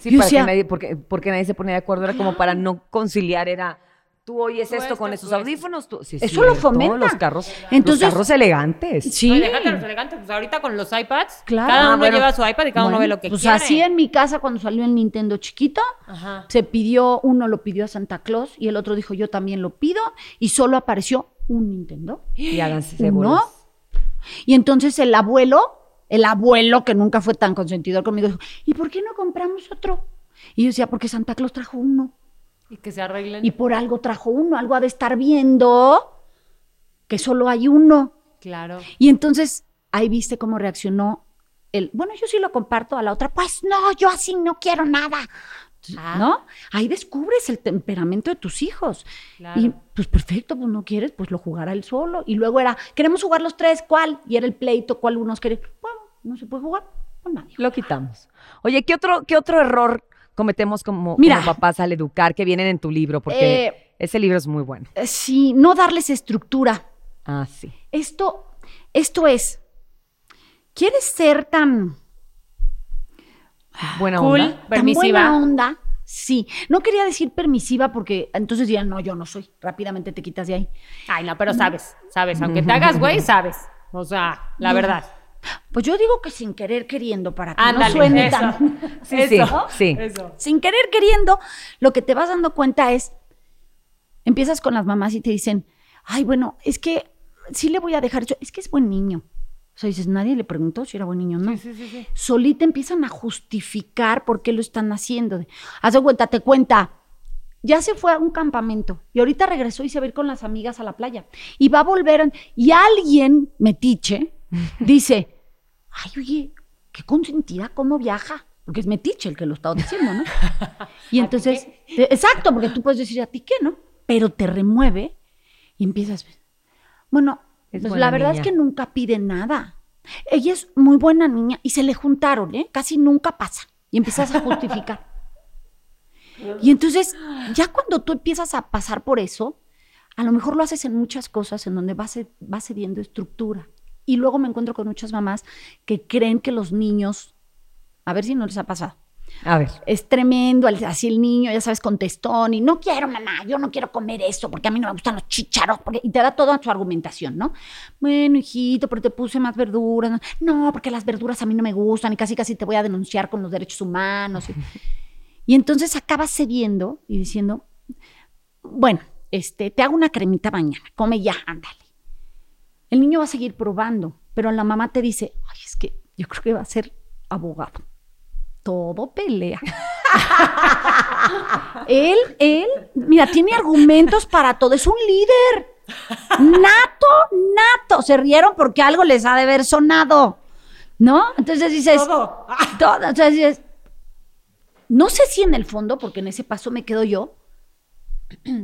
Sí, para decía- que nadie, porque, porque nadie se ponía de acuerdo, era como para no conciliar, era tú oyes Tú esto con esto, esos tú esto. audífonos, tú, sí, es Eso lo fomenta. Los carros, Entonces- los carros elegantes. Sí. No, y déjate los elegantes. Pues ahorita con los iPads, Claro. cada Ah, uno bueno. lleva su iPad y cada uno ve lo que pues quiere. así en mi casa cuando salió el Nintendo chiquito, Ajá. se pidió, uno lo pidió a Santa Claus y el otro dijo yo también lo pido y solo apareció un Nintendo. Y háganse Uno. bolas. Y entonces el abuelo, el abuelo que nunca fue tan consentidor conmigo, dijo, ¿y por qué no compramos otro? Y yo decía, porque Santa Claus trajo uno. Y que se arreglen. Y por algo trajo uno, algo ha de estar viendo que solo hay uno. Claro. Y entonces ahí viste cómo reaccionó el, bueno, yo sí lo comparto a la otra, pues no, yo así no quiero nada. Ah. ¿No? Ahí descubres el temperamento de tus hijos. Claro. Y pues perfecto, pues no quieres, pues lo jugará él solo. Y luego era, queremos jugar los tres, ¿cuál? Y era el pleito, ¿cuál unos querían? Bueno, no se puede jugar, pues nadie. Lo quitamos. Oye, ¿qué otro, qué otro error cometemos como, Mira. como papás al educar que vienen en tu libro? Porque Eh, ese libro es muy bueno. Eh, Sí, no darles estructura. Ah, sí. Esto, esto es, ¿quieres ser tan, Buena Cool. onda. tan buena onda? Sí, no quería decir permisiva porque entonces dirían, no, yo no soy. Rápidamente te quitas de ahí. Ay, no, pero sabes, sabes. Aunque te [laughs] hagas güey, sabes. O sea, la verdad. Pues yo digo que sin querer queriendo, para que Ándale, no suene eso. tan... Sí, [laughs] sí, Eso. sí. Eso. sin querer queriendo, lo que te vas dando cuenta es, empiezas con las mamás y te dicen, ay, bueno, es que sí le voy a dejar, es que es buen niño. O sea, dices, nadie le preguntó si era buen niño o no. Solita empiezan a justificar por qué lo están haciendo. Haz de cuenta, te cuenta, ya se fue a un campamento y ahorita regresó y se va a ir con las amigas a la playa. Y va a volver, y alguien, metiche, dice, ay, oye, qué consentida, cómo viaja. Porque es metiche el que lo está diciendo, ¿no? [laughs] Y entonces, te- exacto, porque tú puedes decir a ti qué, ¿no? Pero te remueve y empiezas, bueno, Es pues la verdad niña. es que nunca pide nada. Ella es muy buena niña y se le juntaron, ¿eh? Casi nunca pasa. Y empiezas a justificar. [laughs] y entonces, ya cuando tú empiezas a pasar por eso, a lo mejor lo haces en muchas cosas en donde vas, vas cediendo estructura. Y luego me encuentro con muchas mamás que creen que los niños, a ver si no les ha pasado, A ver. es tremendo, así el niño, ya sabes, contestón y no quiero, mamá, yo no quiero comer eso porque a mí no me gustan los chicharos, y te da toda su argumentación, ¿no? Bueno, hijito, pero te puse más verduras. No, porque las verduras a mí no me gustan y casi casi te voy a denunciar con los derechos humanos. Y, y entonces acabas cediendo y diciendo, bueno, este, te hago una cremita mañana, come ya, ándale. El niño va a seguir probando, pero la mamá te dice, ay, es que yo creo que va a ser abogado todo pelea. él, él, mira, tiene argumentos para todo, es un líder. Nato, nato. Se rieron porque algo les ha de haber sonado. ¿No? Entonces dices. Todo. todo. Entonces dices. No sé si en el fondo, porque en ese paso me quedo yo. [clears throat]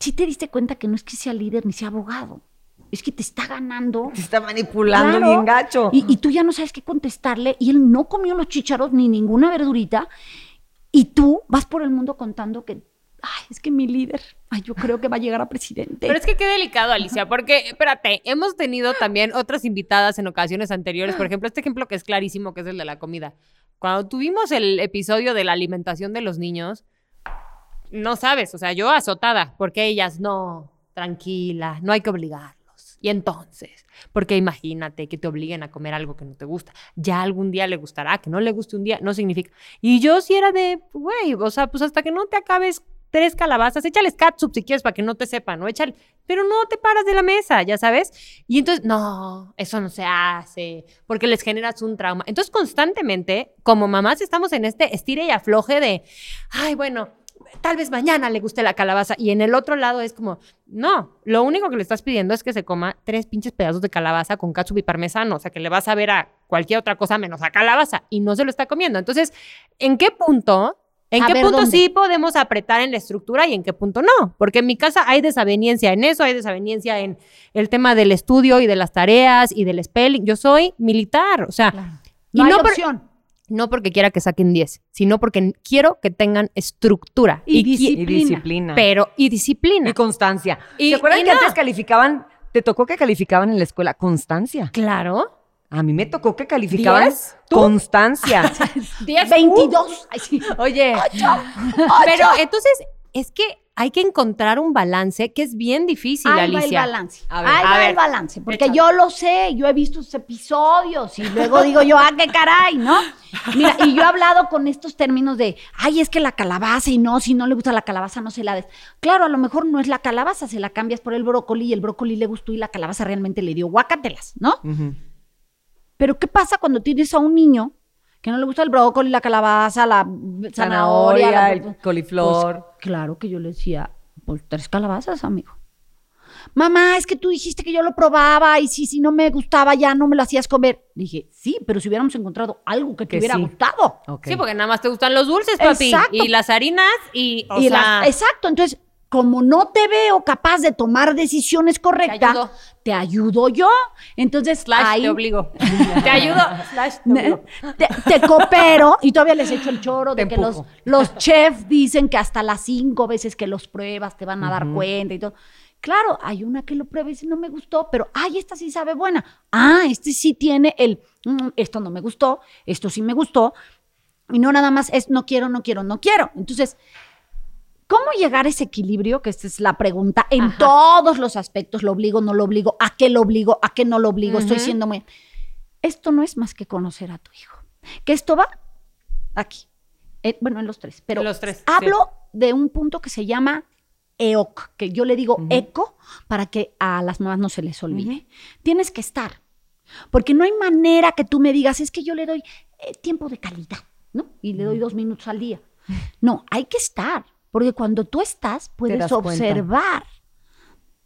Si te diste cuenta que no es que sea líder ni sea abogado. Es que te está ganando. Te está manipulando Claro. bien gacho. Y, y tú ya no sabes qué contestarle. Y él no comió los chícharos ni ninguna verdurita. Y tú vas por el mundo contando que, ay, es que mi líder, ay, yo creo que va a llegar a presidente. Pero es que qué delicado, Alicia, porque, espérate, hemos tenido también otras invitadas en ocasiones anteriores. Por ejemplo, este ejemplo que es clarísimo, que es el de la comida. Cuando tuvimos el episodio de la alimentación de los niños, no sabes, o sea, yo azotada, porque ellas no, tranquila, no hay que obligarlos. Y entonces, porque imagínate que te obliguen a comer algo que no te gusta. Ya algún día le gustará, que no le guste un día, no significa. Y yo sí era de, güey, o sea, pues hasta que no te acabes tres calabazas, échales catsup si quieres para que no te sepan, ¿no? Échale, pero no te paras de la mesa, ya sabes. Y entonces, no, eso no se hace, porque les generas un trauma. Entonces, constantemente, como mamás, estamos en este estire y afloje de, ay, bueno, tal vez mañana le guste la calabaza. Y en el otro lado es como, no, lo único que le estás pidiendo es que se coma tres pinches pedazos de calabaza con catsup y parmesano. O sea, que le vas a ver a cualquier otra cosa menos a calabaza. Y no se lo está comiendo. Entonces, ¿en qué punto? ¿En A qué ver, punto ¿dónde? sí podemos apretar en la estructura y en qué punto no? Porque en mi casa hay desaveniencia en eso, hay desaveniencia en el tema del estudio y de las tareas y del spelling. Yo soy militar, o sea, No hay no por- opción. No porque quiera que saquen 10, sino porque quiero que tengan estructura Y disciplina. Y disciplina. pero y disciplina. Y constancia. Y- ¿Se acuerdan y que no. antes calificaban, te tocó que calificaban en la escuela constancia? claro. A mí me tocó que calificaban ¿Diez? ¿Tú? constancia. [laughs] 10 22. Ay, sí. Oye, pero entonces es que hay que encontrar un balance que es bien difícil, Ahí va el Alicia. balance. A ver, Ahí a va ver. el balance. Porque Échale. yo lo sé, yo he visto sus episodios y luego digo yo, ah, qué caray, ¿no? Mira, y yo he hablado con estos términos de, ay, es que la calabaza y no, si no le gusta la calabaza, no se la des. Claro, a lo mejor no es la calabaza, se la cambias por el brócoli y el brócoli le gustó y la calabaza realmente le dio guacatelas, ¿no? Pero ¿qué pasa cuando tienes a un niño que no le gusta el brócoli, la calabaza, la zanahoria, Zanahoria, la- el coliflor. Pues, claro que yo le decía, pues tres calabazas, amigo. Mamá, es que tú dijiste que yo lo probaba y si, si no me gustaba ya no me lo hacías comer. Dije, sí, pero si hubiéramos encontrado algo que te Que hubiera sí. gustado. Sí, porque nada más te gustan los dulces, papi. Exacto. Y las harinas y, o Y sea, las- exacto, entonces, como no te veo capaz de tomar decisiones correctas, ayudo. te ayudo yo. Entonces, slash ahí [laughs] te obligo. te ayudo, slash te obligo. te, te coopero y todavía les echo el choro de que los, los chefs dicen que hasta las cinco veces que los pruebas te van a dar cuenta y todo. Claro, hay una que lo prueba y dice, no me gustó, pero, ay, esta sí sabe buena. Ah, este sí tiene el, "Mm, esto no me gustó, esto sí me gustó. Y no nada más es, no quiero, no quiero, no quiero. Entonces, ¿Cómo llegar a ese equilibrio? Que esta es la pregunta en Ajá. todos los aspectos. ¿Lo obligo, no lo obligo? ¿A qué lo obligo? ¿A qué no lo obligo? Estoy siendo muy... Esto no es más que conocer a tu hijo. Que esto va aquí. Eh, bueno, en los tres. Pero Los tres, sí. hablo de un punto que se llama EOC, que yo le digo eco para que a las mamás no se les olvide. Tienes que estar. Porque no hay manera que tú me digas, es que yo le doy eh, tiempo de calidad, ¿no? Y le doy dos minutos al día. No, hay que estar. Porque cuando tú estás, puedes cuenta. observar.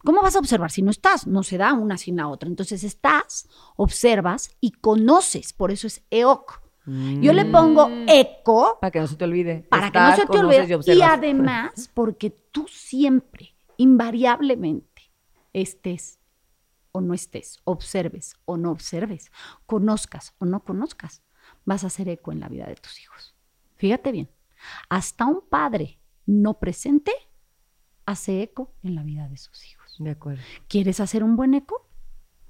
¿Cómo vas a observar si no estás? No se da una sin la otra. Entonces estás, observas y conoces. Por eso es EOC. Yo le pongo eco Para que no se te olvide. para que no se te olvide. Y, observas. además, porque tú siempre, invariablemente, estés o no estés, observes o no observes, conozcas o no conozcas, vas a hacer eco en la vida de tus hijos. Fíjate bien, hasta un padre no presente hace eco en la vida de sus hijos. De acuerdo. ¿Quieres hacer un buen eco?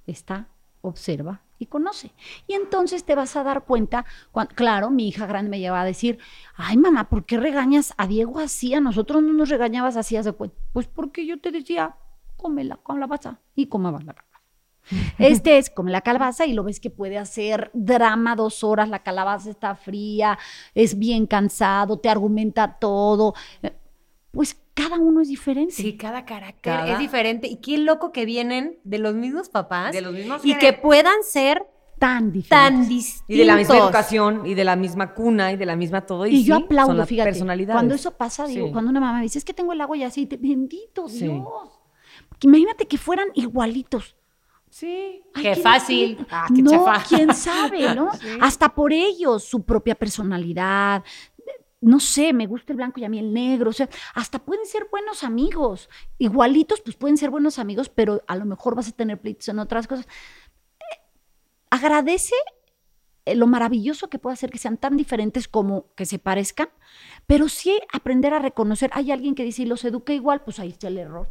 Está, observa y conoce. Y entonces te vas a dar cuenta, claro, mi hija grande me lleva a decir, ay mamá, ¿por qué regañas a Diego así? A nosotros no nos regañabas así, haz de cuenta. Pues porque yo te decía, cómela con la calabaza y comaba la calabaza. [laughs] Este es come la calabaza y lo ves que puede hacer drama dos horas, la calabaza está fría, es bien cansado, te argumenta todo. Pues cada uno es diferente. Sí, cada carácter Cada- es diferente. Y qué loco que vienen de los mismos papás. De los mismos Y genes. que puedan ser Tan diferente. tan distintos. Y de la misma educación, y de la misma cuna, y de la misma todo. Y, Y yo aplaudo, son fíjate. personalidades. Cuando eso pasa, digo, Sí. cuando una mamá me dice, es que tengo el agua y aceite, bendito Sí. Dios. Imagínate que fueran igualitos. Sí. Ay, Qué ¿quién- fácil. quién- Ah, qué no, chafa. quién sabe, ¿no? [laughs] Hasta por ellos, su propia personalidad. No sé, me gusta el blanco y a mí el negro. O sea, hasta pueden ser buenos amigos. Igualitos, pues pueden ser buenos amigos, pero a lo mejor vas a tener pleitos en otras cosas. Eh, Agradece eh, lo maravilloso que puede hacer que sean tan diferentes como que se parezcan, pero sí aprender a reconocer, hay alguien que dice, y los educa igual, pues ahí está el error.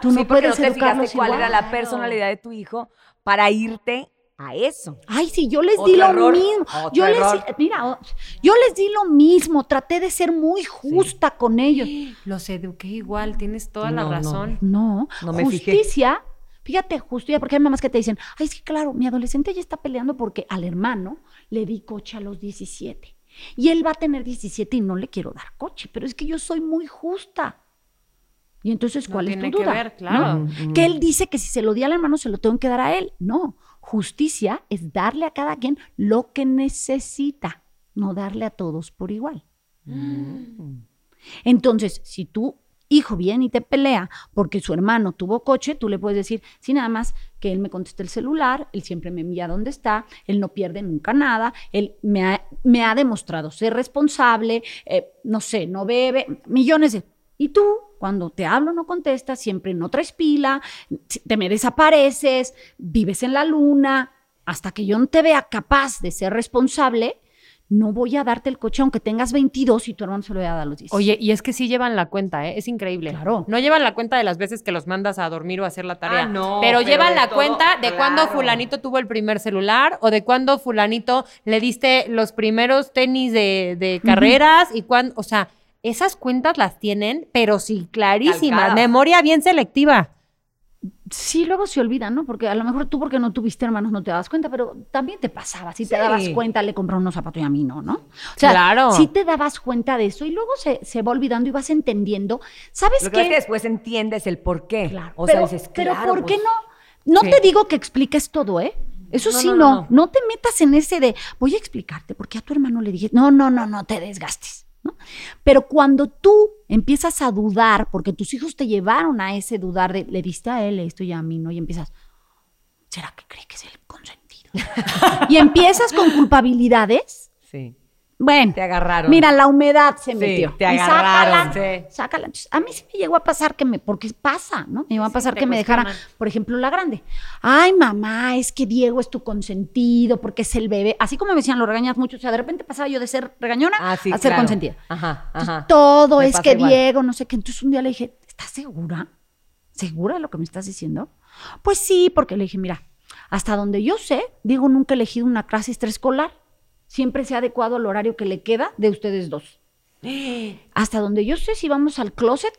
Tú Sí, no porque puedes te educarlos cuál igual. era la personalidad de tu hijo para irte a eso. Ay, sí, yo les Otro di lo error, mismo. otro Yo les, mira, yo les di lo mismo. Traté de ser muy justa con ellos. [gasps] Los eduqué igual, tienes toda la No, no. razón. No, No justicia. Fíjate, justicia, porque hay mamás que te dicen, ay, es que claro, mi adolescente ya está peleando porque al hermano le di coche a los 17. Y él va a tener 17 y no le quiero dar coche, pero es que yo soy muy justa. Y entonces, No ¿cuál es tiene tu que duda? ver, claro. ¿No? Que él dice que si se lo di al hermano, se lo tengo que dar a él. No, justicia es darle a cada quien lo que necesita, no darle a todos por igual. Entonces, si tu hijo viene y te pelea porque su hermano tuvo coche, tú le puedes decir, sí, nada más que él me contesta el celular, él siempre me envía dónde está, él no pierde nunca nada, él me ha, me ha demostrado ser responsable, eh, no sé, no bebe, millones de... Y tú, cuando te hablo, no contestas, siempre no traes pila, te me desapareces, vives en la luna, hasta que yo no te vea capaz de ser responsable, no voy a darte el coche aunque tengas 22 y tu hermano se lo voy a dar a los 10. Oye, y es que sí llevan la cuenta, ¿eh? Es increíble. Claro. No llevan la cuenta de las veces que los mandas a dormir o a hacer la tarea. Ah, no, pero, pero llevan la todo, cuenta de cuándo claro. fulanito tuvo el primer celular o de cuándo fulanito le diste los primeros tenis de, de carreras y cuándo, o sea, esas cuentas las tienen, pero sí, clarísimas. Memoria bien selectiva. Sí, luego se olvida, ¿no? Porque a lo mejor tú porque no tuviste hermanos no te dabas cuenta, pero también te pasaba. Si te dabas cuenta, le compró unos zapatos y a mí no, ¿no? O sea, Claro. sí te dabas cuenta de eso y luego se, se va olvidando y vas entendiendo. ¿Sabes Lo que qué? que después entiendes el por qué. Claro. O pero, sea, dices, pero claro, ¿por qué pues, no? No Sí. te digo que expliques todo, ¿eh? Eso No, sí, no, no, no, no. no. te metas en ese de, voy a explicarte, porque a tu hermano le dije, no, no, no, no te desgastes, ¿no? Pero cuando tú empiezas a dudar, porque tus hijos te llevaron a ese dudar de, le diste a él esto y a mí, ¿no? Y empiezas, ¿será que cree que es el consentido? [laughs] y empiezas con culpabilidades. Sí. Bueno, Te agarraron. Mira, la humedad se Sí, metió. te agarraron, sácala, sí. sácala. Entonces, a mí sí me llegó a pasar que me, porque pasa, ¿no? Me llegó a pasar que me dejara, por ejemplo, la grande. Ay, mamá, es que Diego es tu consentido, porque es el bebé. Así como me decían, lo regañas mucho. O sea, de repente pasaba yo de ser regañona Ah, a ser claro. consentida. Ajá, Entonces, ajá. todo Me es que igual. Diego, no sé qué. Entonces un día le dije, ¿estás segura? ¿Segura de lo que me estás diciendo? Pues sí, porque le dije, mira, hasta donde yo sé, Diego nunca ha elegido una clase extraescolar. Siempre se ha adecuado al horario que le queda de ustedes dos. [gasps] Hasta donde yo sé, si vamos al closet,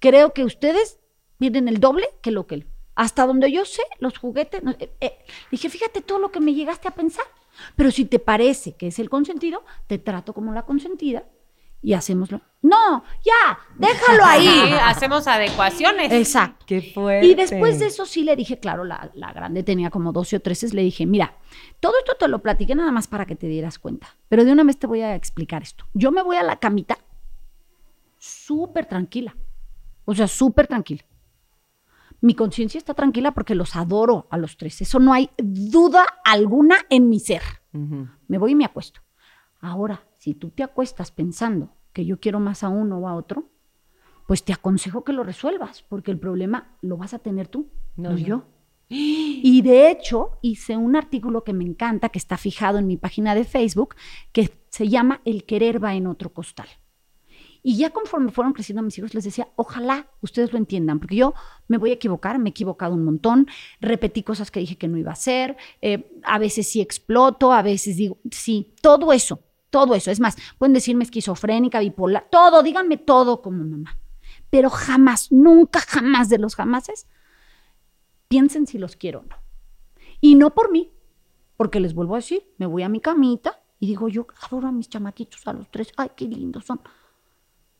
creo que ustedes vienen el doble que lo que él. Hasta donde yo sé, los juguetes. no, eh, eh, dije, fíjate todo lo que me llegaste a pensar. Pero si te parece que es el consentido, te trato como la consentida y hacémoslo. No, ya, déjalo [laughs] ahí. Sí, hacemos adecuaciones. Exacto. Qué fuerte. Y después de eso sí le dije, claro, la, la grande tenía como 12 o 13, le dije, mira, todo esto te lo platiqué nada más para que te dieras cuenta, pero de una vez te voy a explicar esto. Yo me voy a la camita súper tranquila, o sea, súper tranquila. Mi conciencia está tranquila porque los adoro a los tres, eso no hay duda alguna en mi ser. Me voy y me acuesto. Ahora, si tú te acuestas pensando que yo quiero más a uno o a otro, pues te aconsejo que lo resuelvas, porque el problema lo vas a tener tú, No, no, yo. [gasps] yo. Y de hecho, hice un artículo que me encanta, que está fijado en mi página de Facebook, que se llama El querer va en otro costal. Y ya conforme fueron creciendo mis hijos, les decía, ojalá ustedes lo entiendan, porque yo me voy a equivocar, me he equivocado un montón, repetí cosas que dije que no iba a hacer, eh, a veces sí exploto, a veces digo, sí, todo eso, todo eso. Es más, pueden decirme esquizofrénica, bipolar, todo, díganme todo como mamá. Pero jamás, nunca, jamás de los jamases, piensen si los quiero o no. Y no por mí, porque les vuelvo a decir, me voy a mi camita y digo, yo adoro a mis chamaquitos, a los tres, ay, qué lindos son.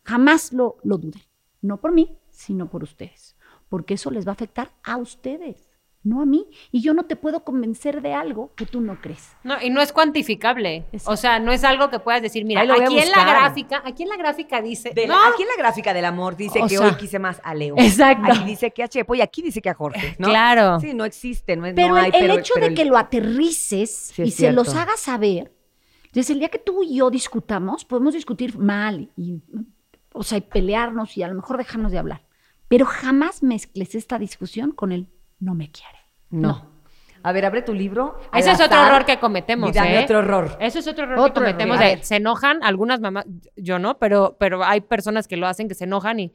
Jamás lo, lo duden. No por mí, sino por ustedes. Porque eso les va a afectar a ustedes, no a mí. Y yo no te puedo convencer de algo que tú no crees. No, y no es cuantificable. Exacto. O sea, no es algo que puedas decir, mira, aquí en la gráfica, aquí en la gráfica dice, De- no, Aquí en la gráfica del amor dice O que sea, hoy quise más a Leo. exacto. Aquí dice que a Chepo y aquí dice que a Jorge. ¿no? Claro. Sí, no existe. No, es- Pero no hay, el, el pero- hecho pero de el- que lo aterrices Sí, y se los hagas saber, desde el día que tú y yo discutamos, podemos discutir mal y, o sea, y pelearnos y a lo mejor dejarnos de hablar. Pero jamás mezcles esta discusión con el no me quiere. No. A ver, abre tu libro. ese es otro error que cometemos, y dame ¿eh? otro error. Eso es otro error Otro que cometemos. error. De- se enojan, algunas mamás, yo no, pero, pero hay personas que lo hacen, que se enojan y...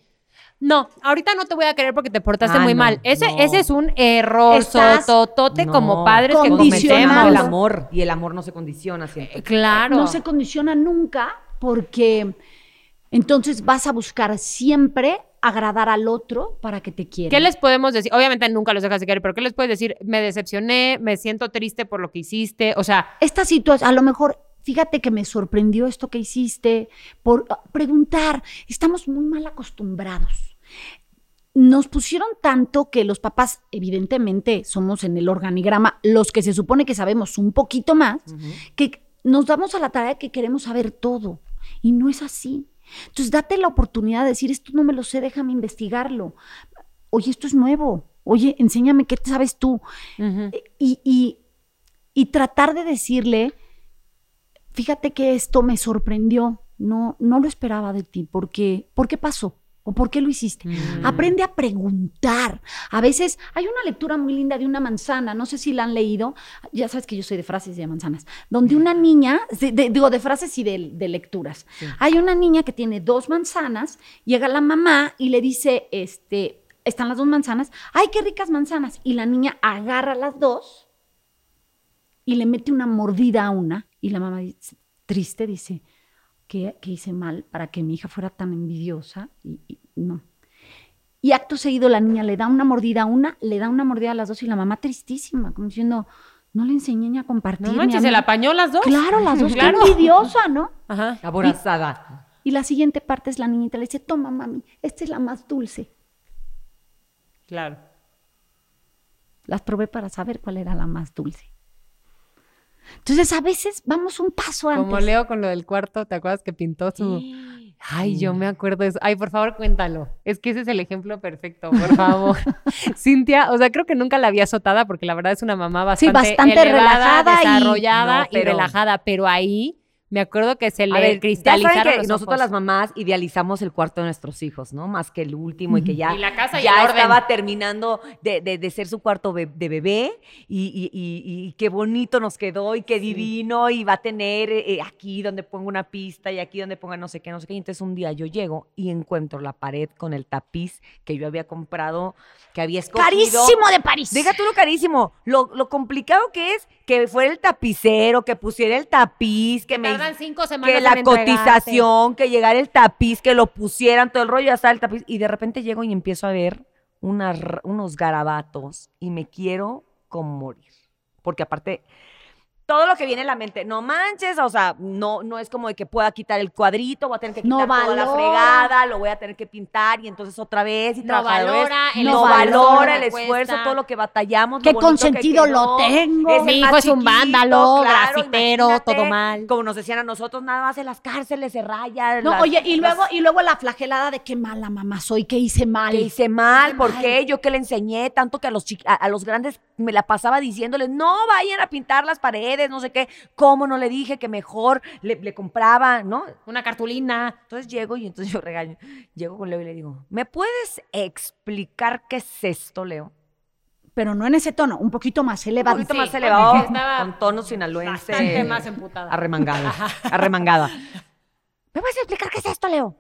No, ahorita no te voy a querer porque te portaste Ah, muy no, mal. Ese, no. ese es un error sototote No, como padres que condicionando el cometemos. amor y el amor no se condiciona siempre. Claro. No se condiciona nunca porque entonces vas a buscar siempre agradar al otro para que te quiera. ¿Qué les podemos decir? Obviamente nunca los dejas de querer, pero ¿qué les puedes decir? Me decepcioné, me siento triste por lo que hiciste. O sea, esta situación, a lo mejor, fíjate que me sorprendió esto que hiciste, por ah, preguntar, estamos muy mal acostumbrados. Nos pusieron tanto que los papás, evidentemente, somos en el organigrama los que se supone que sabemos un poquito más, que nos damos a la tarea de que queremos saber todo. Y no es así. Entonces, date la oportunidad de decir, esto no me lo sé, déjame investigarlo. Oye, esto es nuevo. Oye, enséñame qué sabes tú. Ujú. Y, y- y tratar de decirle, fíjate que esto me sorprendió, no, no lo esperaba de ti, porque, ¿por qué pasó? ¿O por qué lo hiciste? Aprende a preguntar. A veces hay una lectura muy linda de una manzana, no sé si la han leído, ya sabes que yo soy de frases y de manzanas, donde una niña, de- de- digo, de frases y de, de lecturas. Hay una niña que tiene dos manzanas, llega la mamá y le dice, este, están las dos manzanas, ay, qué ricas manzanas. Y la niña agarra las dos y le mete una mordida a una y la mamá dice, triste dice, ¿qué, qué hice mal para que mi hija fuera tan envidiosa? Y, y no. Y acto seguido la niña le da una mordida a una, le da una mordida a las dos y la mamá tristísima, como diciendo, no le enseñé ni a compartir. No ni a manches, mí". se la apañó las dos. Claro, las dos, [laughs] Claro. qué envidiosa, ¿no? Ajá. Aborazada. Y la siguiente parte es la niñita, le dice, toma mami, esta es la más dulce. Claro. Las probé para saber cuál era la más dulce. Entonces, a veces vamos un paso antes. Como Leo con lo del cuarto, ¿te acuerdas que pintó su... Ay, yo me acuerdo de eso. Ay, por favor, cuéntalo. Es que ese es el ejemplo perfecto, por favor. [laughs] [laughs] Cintia, o sea, creo que nunca la había azotada porque la verdad es una mamá Sí, bastante, bastante elevada, relajada y- desarrollada No, y, relajada, pero ahí me acuerdo que se le A ver, ya cristalizaron saben que los nosotros ojos. las mamás idealizamos el cuarto de nuestros hijos, ¿no? Más que el último y que ya, Y la casa y ya el orden. estaba terminando de, de- de ser su cuarto be- de bebé y, y- y- y qué bonito nos quedó y qué divino y va a tener eh, eh, aquí donde pongo una pista y aquí donde ponga no sé qué, no sé qué. Y entonces un día yo llego y encuentro la pared con el tapiz que yo había comprado, que había escogido. Carísimo de París. Deja tú lo carísimo, lo, lo complicado que es que fuera el tapicero, que pusiera el tapiz, que me Tardan cinco semanas que la en cotización, que llegara el tapiz, que lo pusieran, todo el rollo, ya está el tapiz. Y de repente llego y empiezo a ver unas unos garabatos y me quiero como morir. Porque aparte, todo lo que viene en la mente, no manches, o sea, no, no es como de que pueda quitar el cuadrito, voy a tener que No quitar toda la fregada, lo voy a tener que pintar y entonces otra vez y No trabajar valora el no valora lo el esfuerzo, todo lo que batallamos. Qué lo bonito que consentido lo tengo. Mi hijo es un vándalo, claro, grafitero, todo mal. Como nos decían a nosotros, nada más en las cárceles se raya. No, las- oye, y las- luego, y luego la flagelada de qué mala mamá soy, qué hice mal. que hice mal, ¿por qué? Yo que le enseñé tanto que a los, a, a los grandes me la pasaba diciéndoles, no vayan a pintar las paredes, no sé qué. ¿Cómo no le dije que mejor le, le compraba, no? Una cartulina. Entonces llego y entonces [laughs] yo regaño. Llego con Leo y le digo, ¿me puedes explicar qué es esto, Leo? Pero no en ese tono, un poquito más Un elevado. poquito Sí, más elevado, con tono sinaloense. bastante más emputada. Arremangada. [laughs] arremangada. [laughs] ¿Me vas a explicar qué es esto, Leo?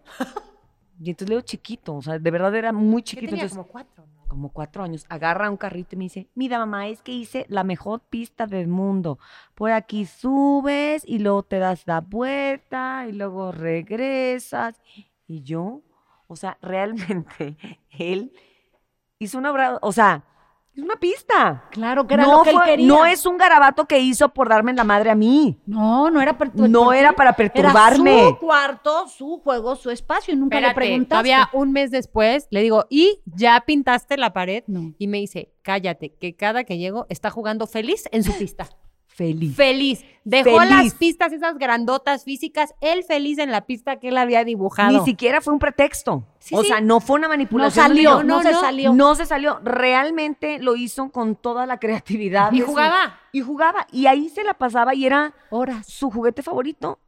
Y entonces Leo chiquito, o sea, de verdad era muy Yo chiquito. tenía entonces, como cuatro, ¿no? Como cuatro años, agarra un carrito y me dice, mira mamá, es que hice la mejor pista del mundo. Por aquí subes y luego te das la vuelta y luego regresas. Y yo, o sea, [laughs] realmente, él hizo una obra, o sea, hizo una pista. Claro que era no, lo que él fue- quería. no es un garabato que hizo por darme en la madre a mí. No, no era per- No era para Era perturbarme. su cuarto, su juego, su espacio y nunca le Espérate, preguntaste. todavía un mes después le digo, ¿y ya pintaste la pared? No. Y me dice, cállate, que cada que llego está jugando feliz en su pista. Feliz. Feliz. Dejó Feliz. las pistas, esas grandotas físicas, él feliz en la pista que él había dibujado. Ni siquiera fue un pretexto. Sí, o sí. sea, no fue una No manipulación. del salió, no, se salió. No se salió. Realmente lo hizo con toda la creatividad. Y su- jugaba. y jugaba. Y ahí se la pasaba y era Horas. su juguete favorito.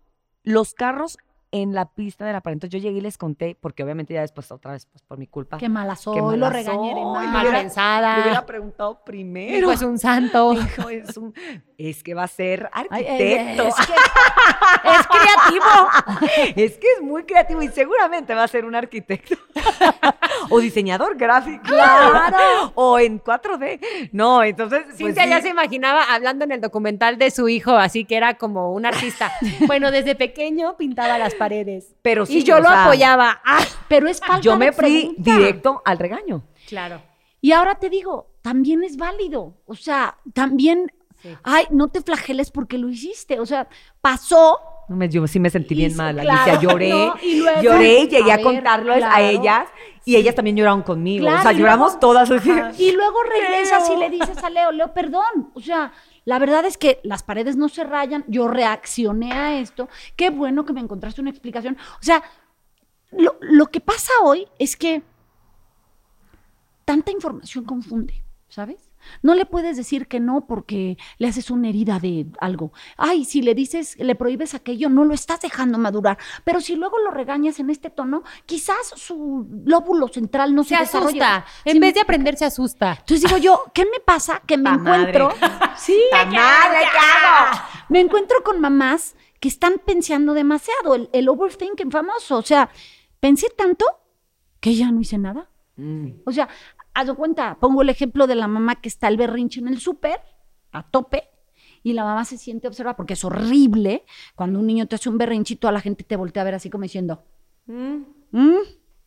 Los carros en la pista de la pared. Entonces yo llegué y les conté, porque obviamente ya después otra vez, pues por mi culpa. Qué mala soy, Qué mala lo regañé mal. pensada. Le hubiera preguntado primero. Hijo es un santo. [laughs] Hijo, es, un- es que va a ser Ay, arquitecto. eh, es que- es creativo. [laughs] es que es muy creativo y seguramente va a ser un arquitecto. [laughs] o diseñador gráfico. Claro. o en 4D. No, entonces. pues Cintia sí. ya se imaginaba hablando en el documental de su hijo, así que era como un artista. [laughs] bueno, desde pequeño pintaba las paredes. Pero sí, y yo lo sea, apoyaba. Ah, Pero es falta Yo me de fui directo al regaño. claro. Y ahora te digo, también es válido. O sea, también, Sí. ay, no te flageles porque lo hiciste. O sea, pasó. No me- yo sí me sentí bien mal, claro, Alicia. Lloré, [laughs] no, y luego- lloré y llegué a contarles a ellas y ellas también lloraron conmigo. Claro, o sea, lloramos luego- todas. así. [laughs] Y luego regresas y le dices a Leo, Leo, perdón. O sea, la verdad es que las paredes no se rayan. Yo reaccioné a esto. Qué bueno que me encontraste una explicación. O sea, lo, lo que pasa hoy es que tanta información confunde, ¿sabes? No le puedes decir que no porque le haces una herida de algo. Ay, si le dices, le prohíbes aquello, no lo estás dejando madurar. Pero si luego lo regañas en este tono, quizás su lóbulo central no se, Se desarrolla. asusta. En vez me- de aprender, se asusta. Entonces digo yo, ¿qué me pasa? Que me Ta encuentro. madre. [laughs] Sí, Ta madre, me encuentro con mamás que están pensando demasiado, el, el overthinking famoso. O sea, pensé tanto que ya no hice nada. O sea, haz de cuenta, pongo el ejemplo de la mamá que está el berrinche en el súper, a tope, y la mamá se siente observa porque es horrible cuando un niño te hace un berrinche y toda la gente te voltea a ver así como diciendo, "Mm,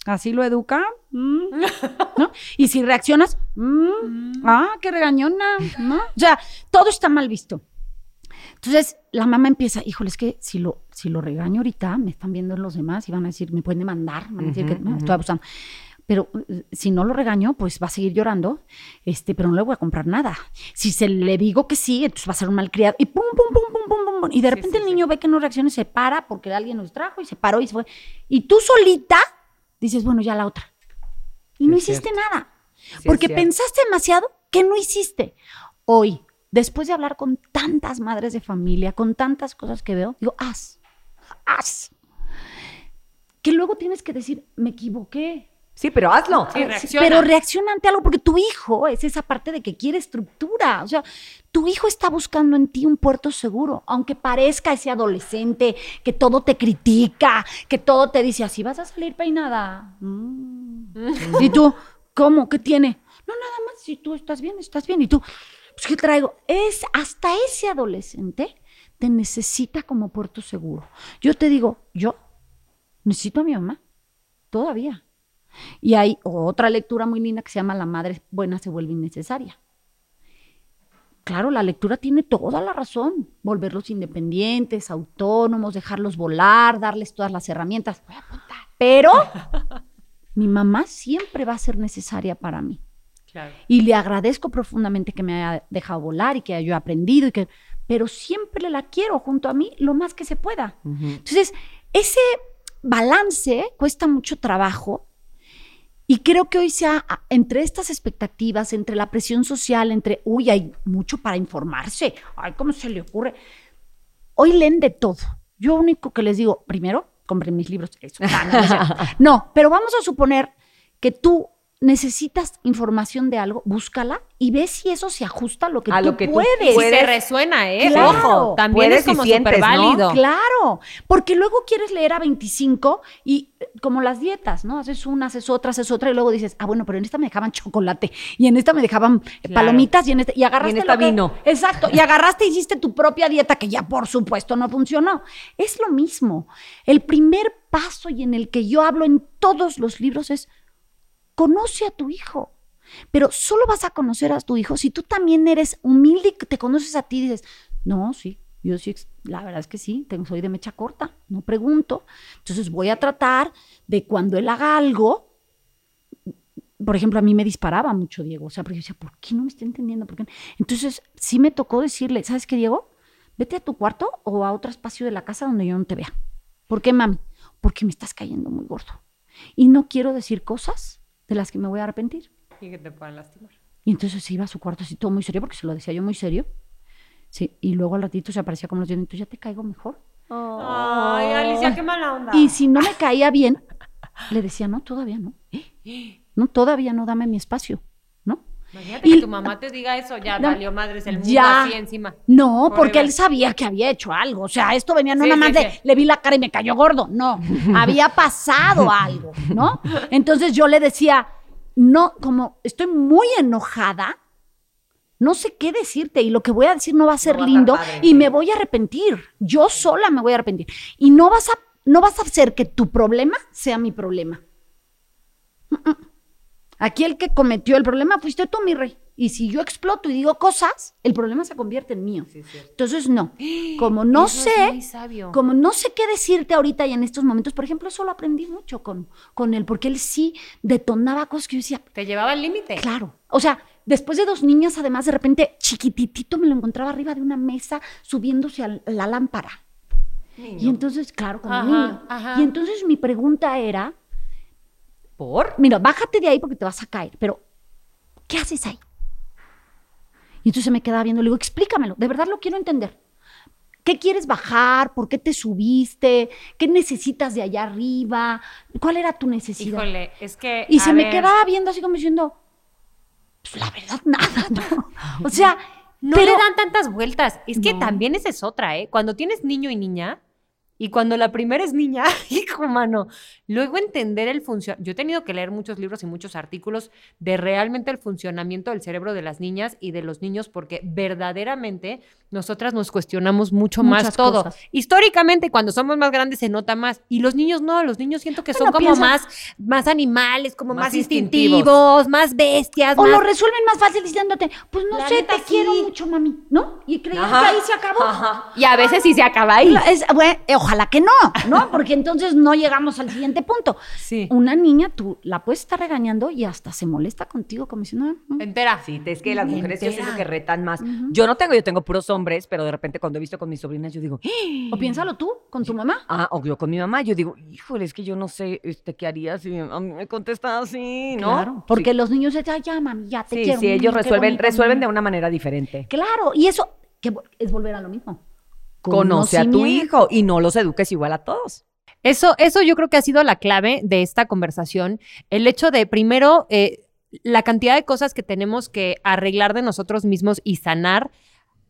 ¿así lo educa? Mm", ¿No? Y si reaccionas, "Mm, ah, qué regañona, ¿no? O sea, todo está mal visto. Entonces la mamá empieza, híjole, es que si lo, si lo regaño ahorita, me están viendo los demás y van a decir, me pueden demandar, van a decir que no, estoy abusando. Pero eh, si no lo regaño, pues va a seguir llorando, este, pero no le voy a comprar nada. Si se le digo que sí, entonces va a ser un malcriado. Y pum, pum, pum, pum, pum, pum, pum. Y de repente el niño ve que no reacciona y se para porque alguien nos trajo y se paró y se fue. Y tú solita dices, bueno, ya la otra. Y no hiciste cierto. nada. porque pensaste demasiado que no hiciste. Hoy, después de hablar con tantas madres de familia, con tantas cosas que veo, digo, haz, haz. Que luego tienes que decir, me equivoqué. Sí, pero hazlo. Sí, reacciona. Pero reacciona ante algo porque tu hijo es esa parte de que quiere estructura. O sea, tu hijo está buscando en ti un puerto seguro, aunque parezca ese adolescente que todo te critica, que todo te dice, así vas a salir peinada. Mm. y tú, ¿cómo? ¿Qué tiene? No, nada más, si tú estás bien, estás bien. Y tú, pues, ¿qué traigo? Es hasta ese adolescente te necesita como puerto seguro. Yo te digo, yo necesito a mi mamá, todavía. Y hay otra lectura muy linda que se llama La madre buena se vuelve innecesaria. Claro, la lectura tiene toda la razón. Volverlos independientes, autónomos, dejarlos volar, darles todas las herramientas. Voy a apuntar. Pero [laughs] mi mamá siempre va a ser necesaria para mí. Claro. Y le agradezco profundamente que me haya dejado volar y que haya aprendido y que pero siempre la quiero junto a mí lo más que se pueda. Entonces, ese balance cuesta mucho trabajo y creo que hoy sea a- entre estas expectativas, entre la presión social, entre, uy, hay mucho para informarse, ay, ¿cómo se le ocurre? Hoy leen de todo. Yo único que les digo, primero, compren mis libros. Eso, no, no. [laughs] No, pero vamos a suponer que tú necesitas información de algo, búscala y ve si eso se ajusta a lo que A tú lo que tú puedes. Si te resuena, ¿eh? Claro. Ojo, también Puedes es como súper ¿no? válido. Claro, porque luego quieres leer a 25 y eh, como las dietas, ¿no? Haces una, haces otra, haces otra y luego dices, ah, bueno, pero en esta me dejaban chocolate y en esta me dejaban Claro. palomitas y en esta y agarraste Y en esta lo que- vino. Exacto, y agarraste y hiciste tu propia dieta que ya por supuesto no funcionó. Es lo mismo. El primer paso y en el que yo hablo en todos los libros es conoce a tu hijo. Pero solo vas a conocer a tu hijo si tú también eres humilde y te conoces a ti y dices, no, sí, yo sí, la verdad es que sí, tengo, soy de mecha corta, no pregunto. Entonces voy a tratar de cuando él haga algo, por ejemplo, a mí me disparaba mucho Diego, o sea, porque yo decía, ¿por qué no me está entendiendo? ¿Por qué no?". Entonces sí me tocó decirle, ¿sabes qué, Diego? Vete a tu cuarto o a otro espacio de la casa donde yo no te vea. ¿Por qué, mami? Porque me estás cayendo muy gordo. Y no quiero decir cosas de las que me voy a arrepentir. Y que te puedan lastimar. Y entonces se iba a su cuarto así todo muy serio, porque se lo decía yo muy serio. Sí, y luego al ratito se aparecía como los dientes, ya te caigo mejor. Ay, Alicia, qué mala onda. Y si no me caía bien, le decía, no, todavía no. [gasps] No, todavía no, dame mi espacio. Imagínate y- que tu mamá te diga eso, ya No. valió madres el mundo Ya. así encima. No, porque él sabía que había hecho algo. O sea, esto venía no Sí, nada más sí, de sí. le vi la cara y me cayó gordo. No, [laughs] había pasado algo, ¿no? Entonces yo le decía, no, como estoy muy enojada, no sé qué decirte y lo que voy a decir no va a ser lindo y me voy a arrepentir. Yo sola me voy a arrepentir. Y no vas a, no vas a hacer que tu problema sea mi problema. Mm, mm. Aquí el que cometió el problema fuiste tú, mi rey. Y si yo exploto y digo cosas, el problema se convierte en mío. Entonces, no. [gasps] Como no Eso sé, como no sé qué decirte ahorita y en estos momentos, por ejemplo, eso lo aprendí mucho con, con él, porque él sí detonaba cosas que yo decía, Te llevaba al límite. Claro. O sea, después de dos niñas, además, de repente, chiquititito, me lo encontraba arriba de una mesa subiéndose a la lámpara. Y entonces, claro, como Ajá, niño. ajá. Y entonces mi pregunta era, ¿Por? mira, bájate de ahí porque te vas a caer, pero ¿qué haces ahí? Y entonces me quedaba viendo, le digo, explícamelo, de verdad lo quiero entender. ¿Qué quieres bajar? ¿Por qué te subiste? ¿Qué necesitas de allá arriba? ¿Cuál era tu necesidad? Híjole, es que. Y se me quedaba viendo así como diciendo, pues la verdad, [laughs] nada, ¿no? O sea, No pero le dan tantas vueltas. Es que No. también esa es otra, ¿eh? Cuando tienes niño y niña, y cuando la primera es niña, [laughs] hijo mano, luego entender el funcionamiento. Yo he tenido que leer muchos libros y muchos artículos de realmente el funcionamiento del cerebro de las niñas y de los niños, porque verdaderamente nosotras nos cuestionamos mucho más todo. cosas. Históricamente, cuando somos más grandes se nota más. Y los niños no, los niños siento que son como más, más animales, como Más más, instintivos. instintivos, más bestias, o más... lo resuelven más fácil diciéndote, pues no La sé, neta, te quiero mucho, mami, ¿no? Y creías Ajá. que ahí se acabó. Ajá. Y a veces sí se acaba ahí. Es- bueno, eh, ojalá que no, ¿no? Porque entonces no llegamos al siguiente punto. Sí. Una niña, tú la puedes estar regañando y hasta se molesta contigo, como diciendo, "Ah, mm". Entera. Sí, es que las mujeres yo siento que retan más. Yo no tengo, yo tengo puros hombres, pero de repente cuando he visto con mis sobrinas, yo digo, [gasps] o piénsalo tú con tu mamá. ah, o yo con mi mamá, yo digo, híjole, es que yo no sé, este, ¿qué haría si a mí me contesta así, no? Claro, porque Sí. los niños se dicen, "Ay, ya, mami, ya te Sí, quiero. sí, ellos resuelven, bonito, resuelven mm". de una manera diferente. Claro, y eso que es volver a lo mismo. Conoce a tu hijo y no los eduques igual a todos. Eso, eso yo creo que ha sido la clave de esta conversación. El hecho de, primero, eh, la cantidad de cosas que tenemos que arreglar de nosotros mismos y sanar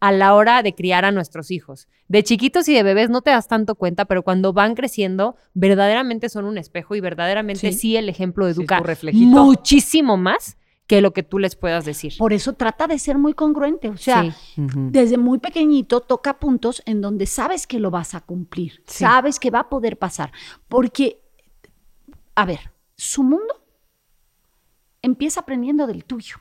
a la hora de criar a nuestros hijos. De chiquitos y de bebés no te das tanto cuenta, pero cuando van creciendo, verdaderamente son un espejo y verdaderamente sí, Sí. el ejemplo Sí, educa reflejito. muchísimo más que lo que tú les puedas decir. Por eso trata de ser muy congruente. O sea, Sí. desde muy pequeñito toca puntos en donde sabes que lo vas a cumplir, Sí. sabes que va a poder pasar. Porque, a ver, su mundo empieza aprendiendo del tuyo.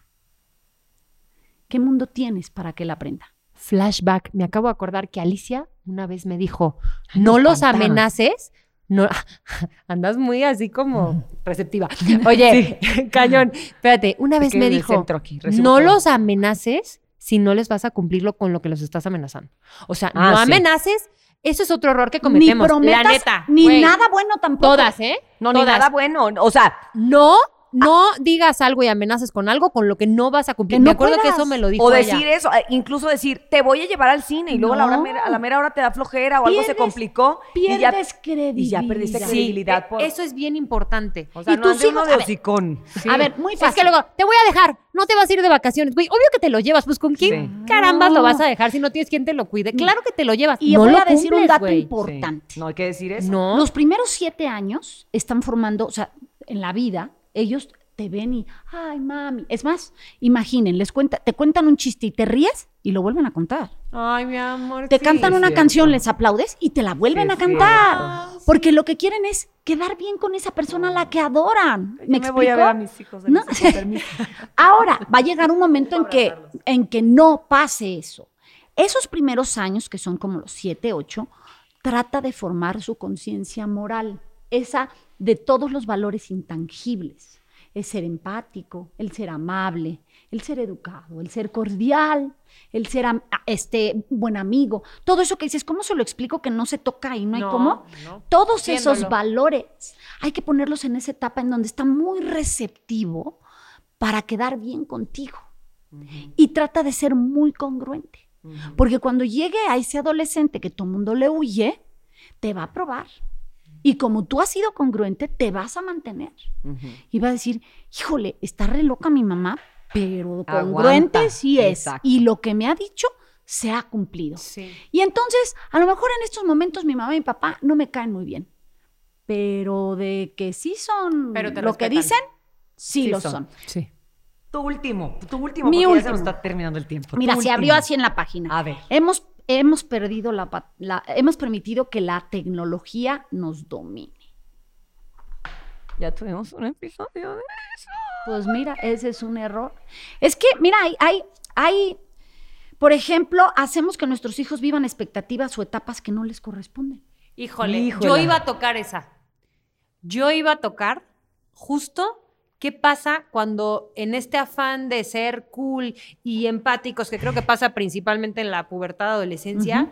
¿Qué mundo tienes para que él aprenda? Flashback, me acabo de acordar que Alicia una vez me dijo, no los amenaces. No, [laughs] andas muy así como receptiva. Oye, [laughs] cañón, espérate, una vez me dijo, aquí, no todo". los amenaces si no les vas a cumplirlo con lo que los estás amenazando. O sea, Ah, no sí. amenaces, eso es otro error que Ni cometemos. prometas, la neta. ni nada bueno tampoco. Todas, ¿eh? No, ni nada bueno. O sea, No, no digas algo y amenaces con algo con lo que no vas a cumplir. Me acuerdo que eso me lo dijo o ella. decir eso, eh, incluso decir, te voy a llevar al cine y luego a, la hora mera- a la mera hora te da flojera o algo se Pierdes- complicó y ya, Pierdes credibilidad. y ya perdiste Sí, credibilidad. eh, por- eso es bien importante. o sea, y no tus hijos- de a ver, hocicón. A ver, muy fácil. Es que luego, te voy a dejar, no te vas a ir de vacaciones. Güey, obvio que te lo llevas, pues ¿con quién Sí. carambas lo vas a dejar si no tienes quien te lo cuide? Claro que te lo llevas. Y no voy lo a decir un dato importante. Sí, No hay que decir eso. No. Los primeros siete años están formando, o sea, en la vida, ellos te ven y, ay, mami. Es más, imaginen, les cuenta, te cuentan un chiste y te ríes y lo vuelven a contar. Ay, mi amor. Te sí. cantan una cierto. canción, les aplaudes y te la vuelven Sí, a cantar. Porque lo que quieren es quedar bien con esa persona a la que adoran. Yo ¿Me me voy a explico? ver a mis hijos. No. Permiso. [laughs] Ahora, va a llegar un momento en que, en que no pase eso. Esos primeros años, que son como los siete, ocho, trata de formar su conciencia moral, esa de todos los valores intangibles. El ser empático, el ser amable, el ser educado, el ser cordial, el ser am- a- este, buen amigo. Todo eso que dices, ¿cómo se lo explico que no se toca y no hay cómo? no. Todos esos valores hay que ponerlos en esa etapa en donde está muy receptivo para quedar bien contigo. Y trata de ser muy congruente. Porque cuando llegue a ese adolescente que todo el mundo le huye, te va a probar. Y como tú has sido congruente, te vas a mantener. Y va a decir, híjole, está re loca mi mamá, pero congruente Aguanta. sí es. Exacto. Y lo que me ha dicho se ha cumplido. Sí. Y entonces, a lo mejor en estos momentos mi mamá y mi papá no me caen muy bien. Pero de que sí son Pero lo que dicen, sí, Sí lo son. son. Sí. Tu último, tu último. Mi porque ya se nos último. está terminando el tiempo. Mira, Tu se último. abrió así en la página. A ver. Hemos, hemos perdido la, la- hemos permitido que la tecnología nos domine. Ya tuvimos un episodio de eso. Pues mira, ese es un error. Es que, mira, hay, hay, hay, por ejemplo, hacemos que nuestros hijos vivan expectativas o etapas que no les corresponden. Híjole, Híjole. yo iba a tocar esa. Yo iba a tocar justo qué pasa cuando en este afán de ser cool y empáticos, que creo que pasa principalmente en la pubertad adolescencia,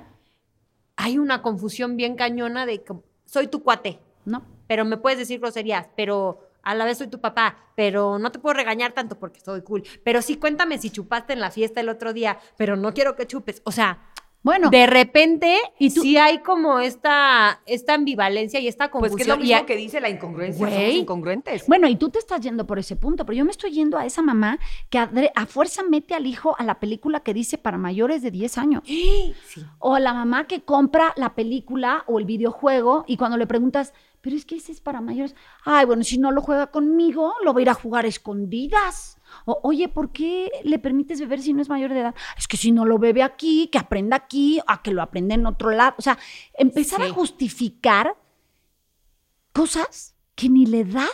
hay una confusión bien cañona de que soy tu cuate, No. pero me puedes decir groserías, pero a la vez soy tu papá, pero no te puedo regañar tanto porque soy cool. Pero sí cuéntame si chupaste en la fiesta el otro día, pero no quiero que chupes. O sea, Bueno, de repente ¿Y tú- sí hay como esta, esta ambivalencia y esta Pues confusión. que es lo mismo que dice la incongruencia, Güey. somos incongruentes. Bueno, y tú te estás yendo por ese punto, pero yo me estoy yendo a esa mamá que a fuerza mete al hijo a la película que dice para mayores de 10 años. O a la mamá que compra la película o el videojuego y cuando le preguntas, pero es que ese es para mayores. Ay, bueno, si no lo juega conmigo, lo va a ir a jugar a escondidas. O, oye, ¿por qué le permites beber si no es mayor de edad? Es que si no lo bebe aquí, que aprenda aquí, a que lo aprenda en otro lado. O sea, empezar a justificar cosas que ni la edad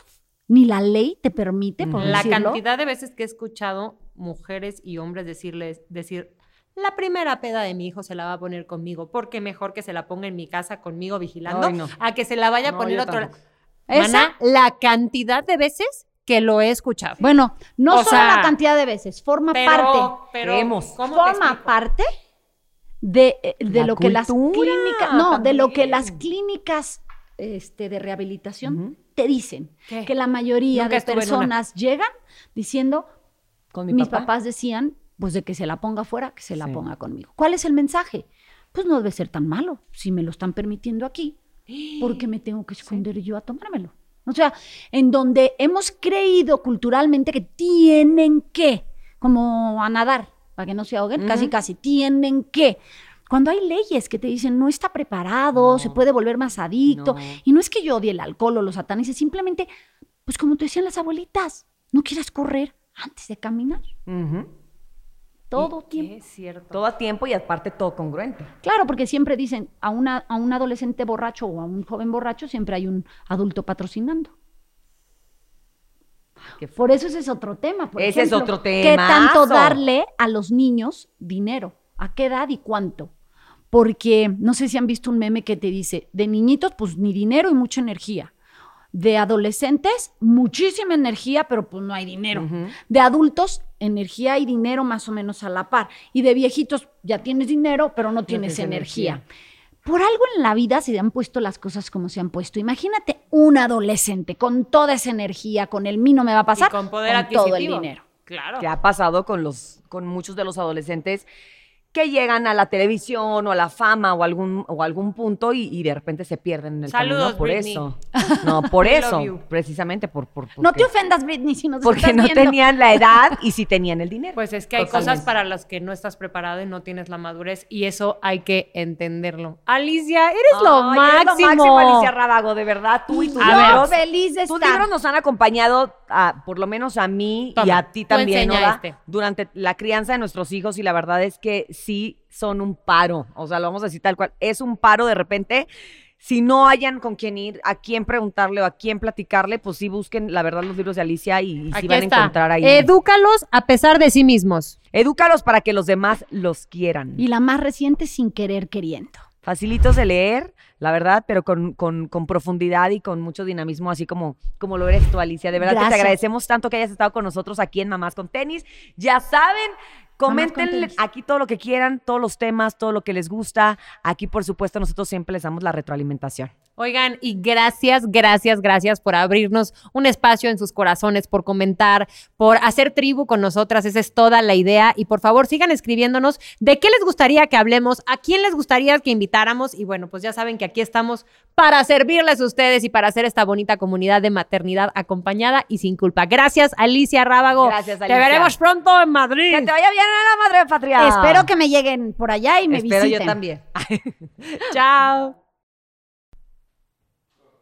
ni la ley te permite, por La decirlo. cantidad de veces que he escuchado mujeres y hombres decirles, decir, la primera peda de mi hijo se la va a poner conmigo, porque mejor que se la ponga en mi casa conmigo vigilando, Ay, no. a que se la vaya a No, poner otro lado. ¿Esa? Mana, la cantidad de veces que lo he escuchado. Bueno, no O solo sea, la cantidad de veces, forma pero, parte. pero. ¿cómo te forma parte de, eh, de La lo que las clínicas, no, de lo que las clínicas este, de rehabilitación te dicen. ¿Qué? Que la mayoría Nunca de personas llegan diciendo, Con mi mis papá. papás decían, pues de que se la ponga afuera, que se la Sí. ponga conmigo. ¿Cuál es el mensaje? Pues no debe ser tan malo si me lo están permitiendo aquí. [gasps] ¿Por qué me tengo que esconder yo a tomármelo? O sea, en donde hemos creído culturalmente que tienen que, como a nadar, para que no se ahoguen, casi casi, tienen que. Cuando hay leyes que te dicen no está preparado, se puede volver más adicto, No. y no es que yo odie el alcohol o los satanices, simplemente, pues como te decían las abuelitas, no quieras correr antes de caminar. Todo tiempo. cierto. Todo a tiempo y aparte todo congruente. Claro, porque siempre dicen a, una, a un adolescente borracho o a un joven borracho siempre hay un adulto patrocinando. Por eso ese es otro tema. por Ese es otro ¿Qué tanto darle a los niños dinero? ¿A qué edad y cuánto? Porque no sé si han visto un meme que te dice, de niñitos, pues ni dinero y mucha energía. De adolescentes, muchísima energía, pero pues no hay dinero. De adultos, energía y dinero más o menos a la par. Y de viejitos, ya tienes dinero, pero no tienes tienes energía. energía. Por algo en la vida se han puesto las cosas como se han puesto. Imagínate un adolescente con toda esa energía, con el mí no me va a pasar, Y con poder todo el dinero. Claro. que ha pasado con los con muchos de los adolescentes que llegan a la televisión o a la fama o algún o algún punto y, y de repente se pierden en el Saludos, camino por Britney. eso. [laughs] No, por eso, you. precisamente por, por No te ofendas, Britney, si nos porque estás no viendo. tenían la edad y sí tenían el dinero. Pues es que hay Totalmente. cosas para las que no estás preparado y no tienes la madurez y eso hay que entenderlo. Alicia, eres lo Ay, eres máximo. lo máximo, Alicia Rábago, de verdad. Tú y tus A ver. libros. feliz de Tus estar. libros nos han acompañado, a- por lo menos a mí y Toma, a ti tú también, enseña Oda, este. durante la crianza de nuestros hijos y la verdad es que sí son un paro. O sea, lo vamos a decir tal cual. Es un paro de repente. Si no hayan con quién ir, a quién preguntarle o a quién platicarle, pues sí busquen, la verdad, los libros de Alicia y, y sí Aquí van está. a encontrar ahí. Edúcalos a pesar de sí mismos. Edúcalos para que los demás los quieran. Y la más reciente, sin querer queriendo. facilitos de leer, la verdad, pero con, con- con profundidad y con mucho dinamismo, así como, como lo eres tú, Alicia. De verdad que te agradecemos tanto que hayas estado con nosotros aquí en Mamás con Tenis. Ya saben, Tenis. aquí todo lo que quieran, todos los temas, todo lo que les gusta. Aquí, por supuesto, nosotros siempre les damos la retroalimentación. Oigan, y gracias, gracias, gracias por abrirnos un espacio en sus corazones, por comentar, por hacer tribu con nosotras. Esa es toda la idea. Y por favor, sigan escribiéndonos de qué les gustaría que hablemos, a quién les gustaría que invitáramos. Y bueno, pues ya saben que aquí estamos para servirles a ustedes y para hacer esta bonita comunidad de maternidad acompañada y sin culpa. Gracias, Alicia Rábago. Gracias, Te Alicia. veremos pronto en Madrid. Que te vaya bien a la madre patria. Espero que me lleguen por allá y me Espero visiten. yo también. [laughs] [laughs] Chao.